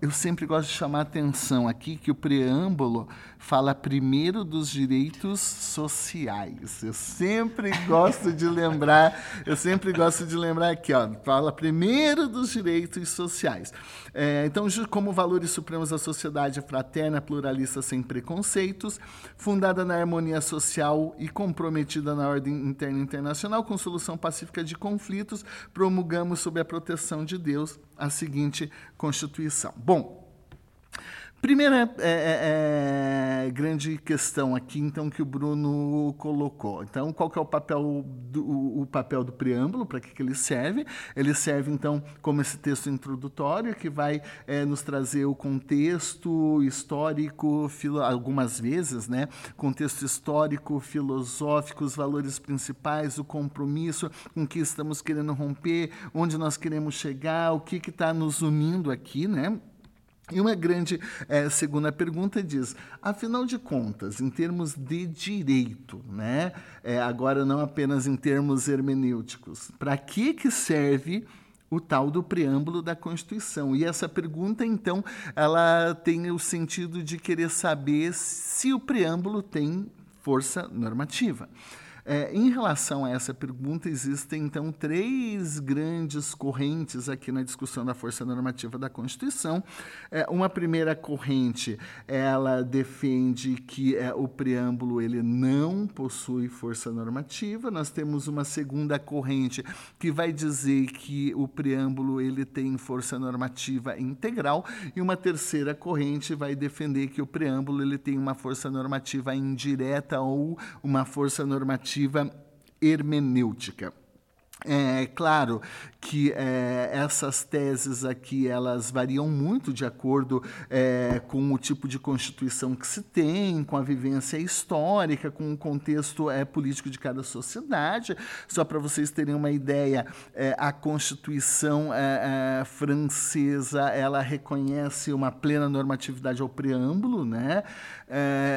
eu sempre gosto de chamar a atenção aqui que o preâmbulo fala primeiro dos direitos sociais. Eu sempre gosto de lembrar, eu sempre gosto de lembrar aqui, ó, fala primeiro dos direitos sociais. É, então, como valores supremos da sociedade fraterna, pluralista, sem preconceitos, fundada na harmonia social e comprometida na ordem interna e internacional, com solução pacífica de conflitos, promulgamos sob a proteção de Deus a seguinte Constituição. Bom, Primeira é, é, é, grande questão aqui, então, que o Bruno colocou. Então, qual que é o papel do, o papel do preâmbulo, para que, que ele serve? Ele serve, então, como esse texto introdutório, que vai é, nos trazer o contexto histórico, filo, algumas vezes, né? Contexto histórico, filosófico, os valores principais, o compromisso com que estamos querendo romper, onde nós queremos chegar, o que está nos unindo aqui, né? E uma grande é, segunda pergunta diz: afinal de contas, em termos de direito, né, é, agora não apenas em termos hermenêuticos, para que, que serve o tal do preâmbulo da Constituição? E essa pergunta, então, ela tem o sentido de querer saber se o preâmbulo tem força normativa. É, em relação a essa pergunta, existem então três grandes correntes aqui na discussão da força normativa da Constituição. É, uma primeira corrente, ela defende que é, o preâmbulo ele não possui força normativa. Nós temos uma segunda corrente que vai dizer que o preâmbulo ele tem força normativa integral e uma terceira corrente vai defender que o preâmbulo ele tem uma força normativa indireta ou uma força normativa perspectiva hermenêutica. É claro que é, essas teses aqui elas variam muito de acordo é, com o tipo de constituição que se tem, com a vivência histórica, com o contexto é, político de cada sociedade. Só para vocês terem uma ideia, é, a Constituição é, é, francesa ela reconhece uma plena normatividade ao preâmbulo, né?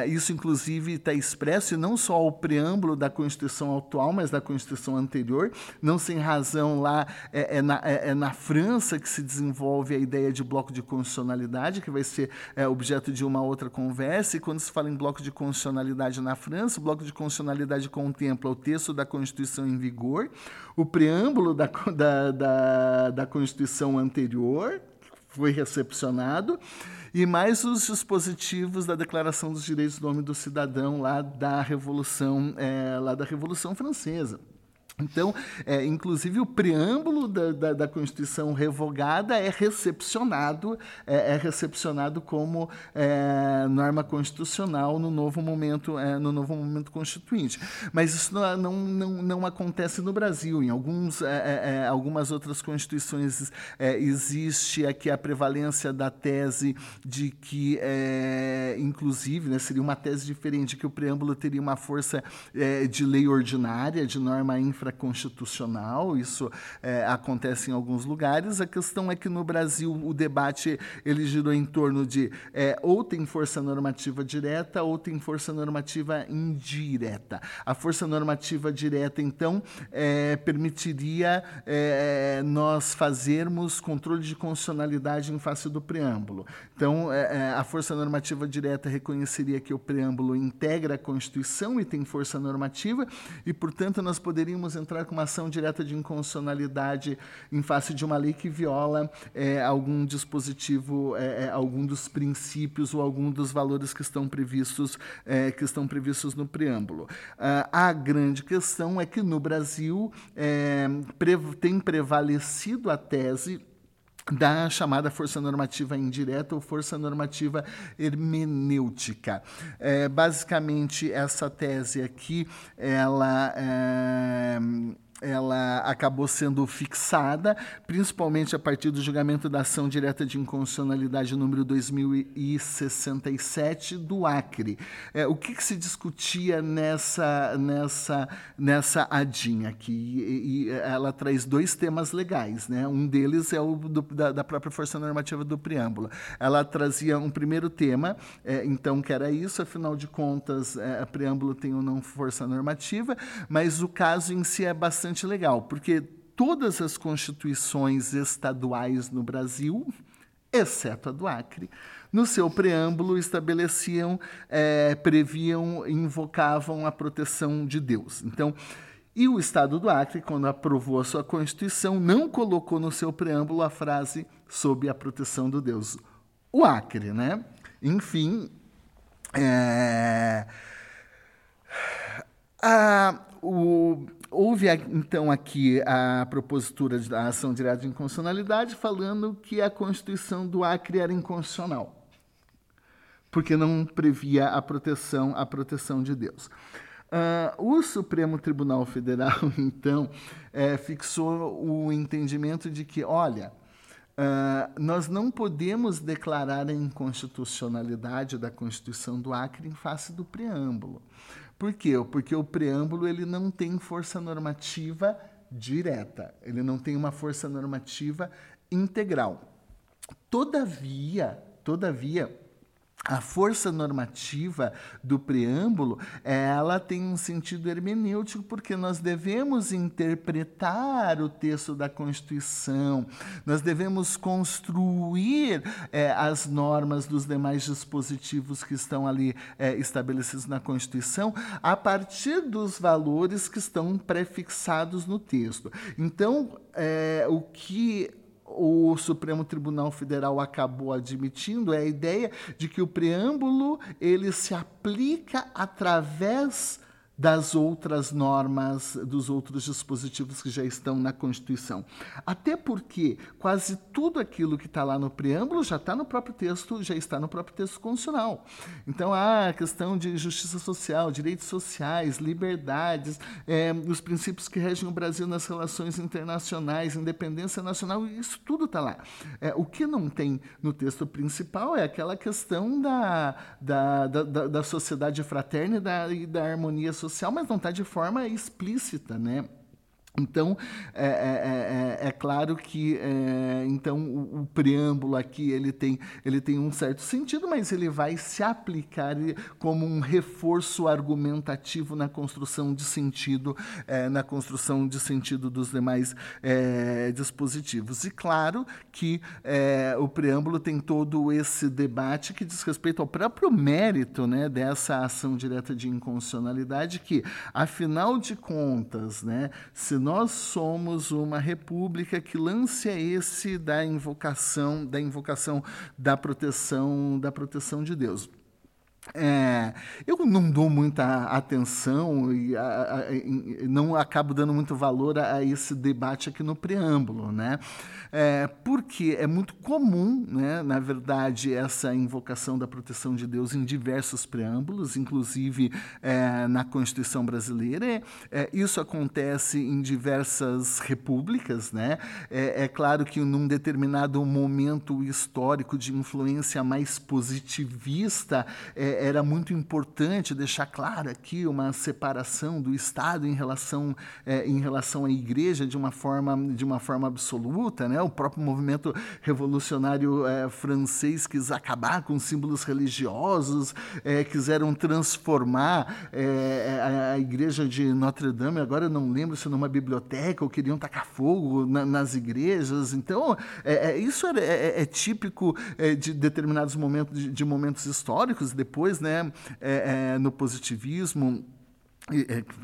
isso inclusive está expresso e não só ao preâmbulo da Constituição atual, mas da Constituição anterior, não sem razão lá é, é, na, é, é, na, França que se desenvolve a ideia de bloco de constitucionalidade, que vai ser é, objeto de uma outra conversa. E quando se fala em bloco de constitucionalidade na França, o bloco de constitucionalidade contempla o texto da Constituição em vigor, o preâmbulo da, da, da, da Constituição anterior, que foi recepcionado, e mais os dispositivos da Declaração dos Direitos do Homem e do Cidadão lá da Revolução, é, lá da Revolução Francesa. Então, é, inclusive, o preâmbulo da, da, da, Constituição revogada é recepcionado, é, é recepcionado como é, norma constitucional no novo momento, é, no novo momento constituinte. Mas isso não, não, não, não acontece no Brasil. Em alguns, é, é, algumas outras constituições existe aqui a prevalência da tese de que, inclusive, né, seria uma tese diferente, que o preâmbulo teria uma força de lei ordinária, de norma infra infraconstitucional, isso é, acontece em alguns lugares. A questão é que no Brasil o debate ele girou em torno de é, ou tem força normativa direta ou tem força normativa indireta. A força normativa direta, então, é, permitiria é, nós fazermos controle de constitucionalidade em face do preâmbulo. Então, é, é, a força normativa direta reconheceria que o preâmbulo integra a Constituição e tem força normativa, e, portanto, nós poderíamos entrar com uma ação direta de inconstitucionalidade em face de uma lei que viola é, algum dispositivo, é, é algum dos princípios ou algum dos valores que estão previstos, é, que estão previstos no preâmbulo. Ah, a grande questão é que no Brasil é, tem prevalecido a tese da chamada força normativa indireta ou força normativa hermenêutica. É, basicamente, essa tese aqui, ela é, ela acabou sendo fixada, principalmente a partir do julgamento da ação direta de inconstitucionalidade número 2067 do Acre. É, o que, que, se discutia nessa, nessa, nessa adinha aqui? E, e ela traz dois temas legais. Né? Um deles é o do, da, da, própria força normativa do preâmbulo. Ela trazia um primeiro tema, é, então, que era isso, afinal de contas, é, a preâmbulo tem ou não força normativa, mas o caso em si é bastante bastante legal, porque todas as constituições estaduais no Brasil, exceto a do Acre, no seu preâmbulo estabeleciam, é, previam, invocavam a proteção de Deus. Então, e o Estado do Acre, quando aprovou a sua Constituição, não colocou no seu preâmbulo a frase sob a proteção do Deus. O Acre, né? Enfim, é... a, o, houve então aqui a propositura da ação direta de inconstitucionalidade falando que a Constituição do Acre era inconstitucional, porque não previa a proteção, a proteção de Deus. Uh, o Supremo Tribunal Federal, então, é, fixou o entendimento de que, olha, uh, nós não podemos declarar a inconstitucionalidade da Constituição do Acre em face do preâmbulo. Por quê? Porque o preâmbulo ele não tem força normativa direta, ele não tem uma força normativa integral. Todavia, todavia, a força normativa do preâmbulo, ela tem um sentido hermenêutico, porque nós devemos interpretar o texto da Constituição, nós devemos construir é, as normas dos demais dispositivos que estão ali é, estabelecidos na Constituição a partir dos valores que estão prefixados no texto. Então, é, o que o Supremo Tribunal Federal acabou admitindo é a ideia de que o preâmbulo ele se aplica através das outras normas, dos outros dispositivos que já estão na Constituição. Até porque quase tudo aquilo que está lá no preâmbulo já está no próprio texto, já está no próprio texto constitucional. Então, a questão de justiça social, direitos sociais, liberdades, é, os princípios que regem o Brasil nas relações internacionais, independência nacional, isso tudo está lá. É, o que não tem no texto principal é aquela questão da, da, da, da sociedade fraterna e da, e da harmonia social social, mas não está de forma explícita, né? Então, é, é, é, é, claro que é, então o, o, preâmbulo aqui ele tem, ele tem um certo sentido, mas ele vai se aplicar como um reforço argumentativo na construção de sentido, é, na construção de sentido dos demais é, dispositivos. E claro que o preâmbulo tem todo esse debate que diz respeito ao próprio mérito né, dessa ação direta de inconstitucionalidade, que, afinal de contas, né, se nós somos uma república que lance é esse da invocação, da invocação da proteção, da proteção de Deus. É, eu não dou muita atenção e a, a, não acabo dando muito valor a, a, esse debate aqui no preâmbulo, né? É, porque é muito comum, né, na verdade, essa invocação da proteção de Deus em diversos preâmbulos, inclusive é, na Constituição brasileira. É, isso acontece em diversas repúblicas, né? É, é claro que num determinado momento histórico de influência mais positivista é, era muito importante deixar clara aqui uma separação do Estado em relação, é, em relação à Igreja de uma forma, de uma forma absoluta. Né? O próprio movimento revolucionário é, francês quis acabar com símbolos religiosos, é, quiseram transformar é, a, Igreja de Notre Dame, agora eu não lembro se numa biblioteca, ou queriam tacar fogo na, nas igrejas. Então, é, é, isso é, típico de determinados momentos, de, de momentos históricos, depois né, é, é, no positivismo,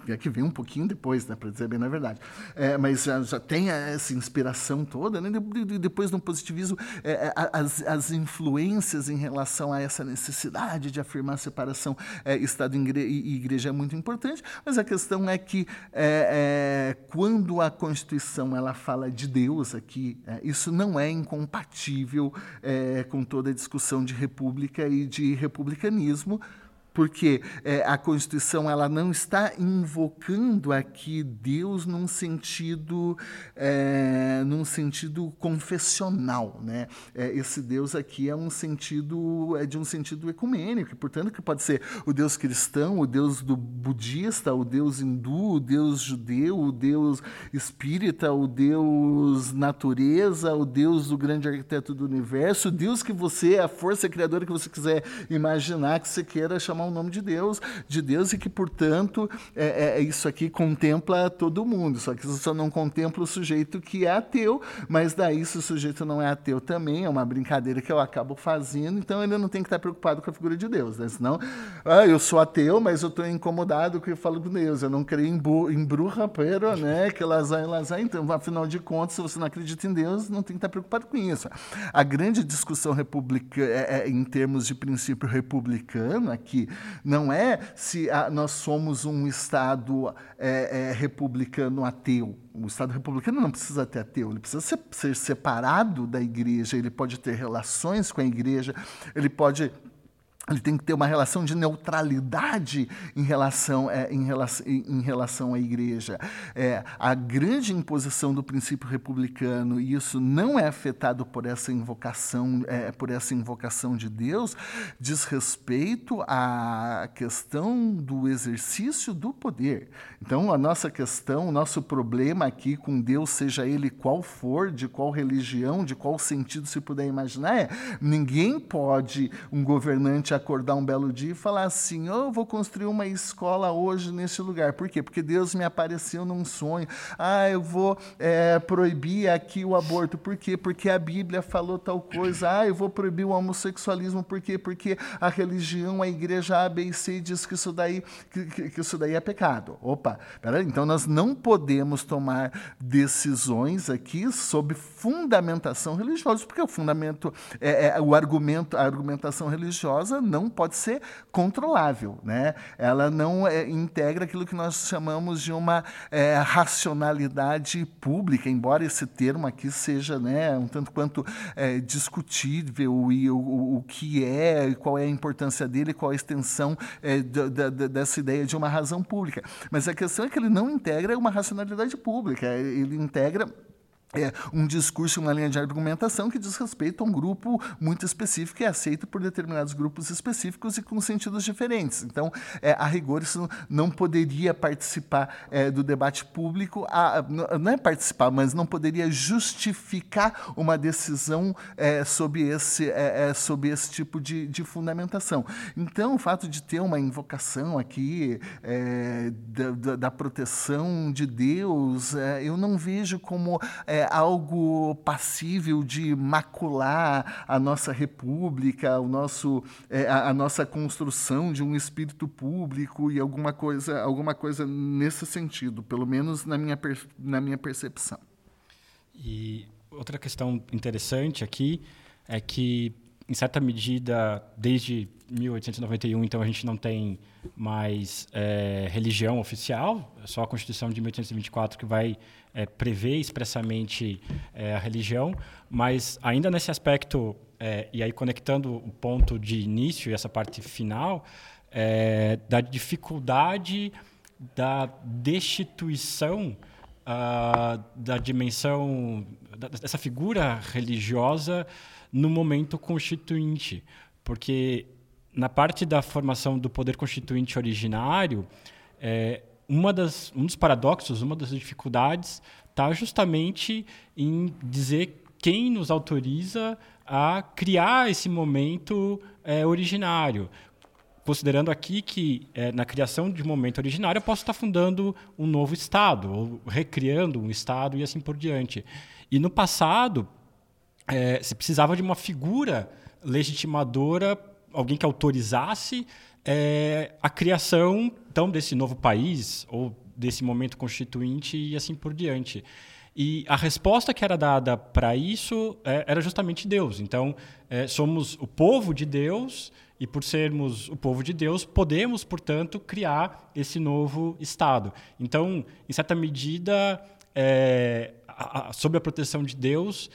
é, que vem um pouquinho depois, né, para dizer bem na verdade. É, mas já, já, tem essa inspiração toda, né? depois no positivismo, é, é as, as, influências em relação a essa necessidade de afirmar a separação é, Estado e Igreja é muito importante, mas a questão é que é, quando a Constituição ela fala de Deus aqui, isso não é incompatível com toda a discussão de república e de republicanismo, porque é, a Constituição ela não está invocando aqui Deus num sentido é, num sentido confessional, né? É, esse Deus aqui é um sentido é de um sentido ecumênico, portanto que pode ser o Deus cristão, o Deus do budista, o Deus hindu, o Deus judeu, o Deus espírita, o Deus natureza, o Deus do grande arquiteto do universo, o Deus que você, a força criadora que você quiser imaginar que você queira chamar chamar o nome de Deus, de Deus e que, portanto, é, é, é, isso aqui contempla todo mundo. Só que isso só não contempla o sujeito que é ateu, mas daí se o sujeito não é ateu também, é uma brincadeira que eu acabo fazendo, então ele não tem que estar preocupado com a figura de Deus, né? Senão, ah, eu sou ateu, mas eu estou incomodado que eu falo com Deus. Eu não creio em, em bruxa, pero, né? Que lazar e lazar. Então, afinal de contas, se você não acredita em Deus, não tem que estar preocupado com isso. A grande discussão republicana, é, é, em termos de princípio republicano aqui não é se a, nós somos um Estado é, é, republicano ateu. O Estado republicano não precisa ter ateu, ele precisa ser, ser separado da igreja, ele pode ter relações com a igreja, ele pode ele tem que ter uma relação de neutralidade em relação, é, em relação, em relação à igreja. É, a grande imposição do princípio republicano, e isso não é afetado por essa invocação, é, por essa invocação de Deus, diz respeito à questão do exercício do poder. Então, a nossa questão, o nosso problema aqui com Deus, seja ele qual for, de qual religião, de qual sentido se puder imaginar, é ninguém pode, um governante acordar um belo dia e falar assim: oh, eu vou construir uma escola hoje nesse lugar. Por quê? Porque Deus me apareceu num sonho. Ah, eu vou é, proibir aqui o aborto. Por quê? Porque a Bíblia falou tal coisa. Ah, eu vou proibir o homossexualismo. Por quê? Porque a religião, a igreja A, B e C diz que isso daí, que, que isso daí é pecado. Opa, peraí. Então nós não podemos tomar decisões aqui sob fundamentação religiosa, porque o fundamento, é, é, o argumento, a argumentação religiosa não pode ser controlável. Né? Ela não é, integra aquilo que nós chamamos de uma é, racionalidade pública, embora esse termo aqui seja né, um tanto quanto é, discutível e o, o, que é, qual é a importância dele, qual a extensão é, da, da, dessa ideia de uma razão pública. Mas a questão é que ele não integra uma racionalidade pública, ele integra é um discurso, uma linha de argumentação que diz respeito a um grupo muito específico e é aceito por determinados grupos específicos e com sentidos diferentes. Então, é, a rigor, isso não poderia participar é, do debate público, a, não é participar, mas não poderia justificar uma decisão é, sob, esse, é, é, sob esse tipo de, de, fundamentação. Então, o fato de ter uma invocação aqui é, da, da, da, proteção de Deus, eu não vejo como é algo passível de macular a nossa república, o nosso, é, a, a, nossa construção de um espírito público e alguma coisa, alguma coisa nesse sentido, pelo menos na minha, na minha percepção. E outra questão interessante aqui é que, em certa medida, desde 1891, então a gente não tem mais é, religião oficial, é só a Constituição de 1824 que vai é, prever expressamente é, a religião, mas ainda nesse aspecto, é, e aí conectando o ponto de início e essa parte final, é, da dificuldade da destituição uh, da dimensão, da, dessa figura religiosa no momento constituinte. Porque na parte da formação do poder constituinte originário, é, uma das, um dos paradoxos, uma das dificuldades está justamente em dizer quem nos autoriza a criar esse momento é, originário. Considerando aqui que é, na criação de um momento originário eu posso estar fundando um novo Estado, ou recriando um Estado e assim por diante. E no passado, é, se precisava de uma figura legitimadora alguém que autorizasse é, a criação então desse novo país ou desse momento constituinte e assim por diante. E a resposta que era dada para isso é, era justamente Deus. Então, é, somos o povo de Deus e, por sermos o povo de Deus, podemos, portanto, criar esse novo Estado. Então, em certa medida, é, a, a, sob a proteção de Deus,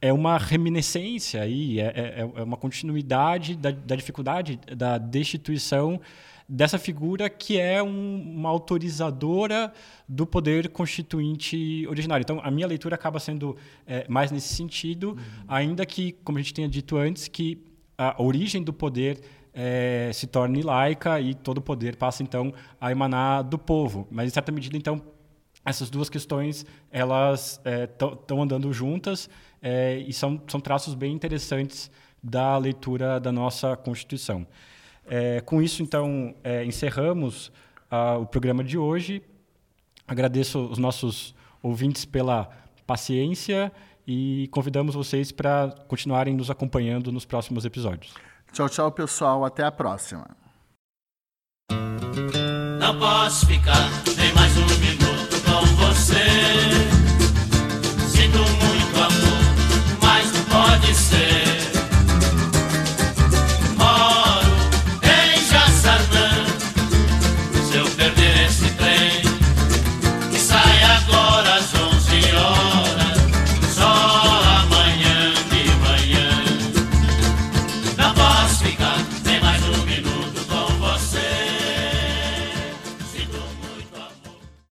é, é uma reminiscência aí, é, é, é uma continuidade da, da dificuldade da destituição dessa figura que é um, uma autorizadora do poder constituinte originário. Então, a minha leitura acaba sendo é, mais nesse sentido, uhum. ainda que, como a gente tenha dito antes, que a origem do poder é, se torne laica e todo o poder passa, então, a emanar do povo. Mas, em certa medida, então, essas duas questões elas estão é, andando juntas é, e são, são traços bem interessantes da leitura da nossa Constituição. É, com isso, então, é, encerramos o programa de hoje. Agradeço os nossos ouvintes pela paciência e convidamos vocês para continuarem nos acompanhando nos próximos episódios. Tchau, tchau, pessoal. Até a próxima. Não posso ficar nem mais um minuto com você.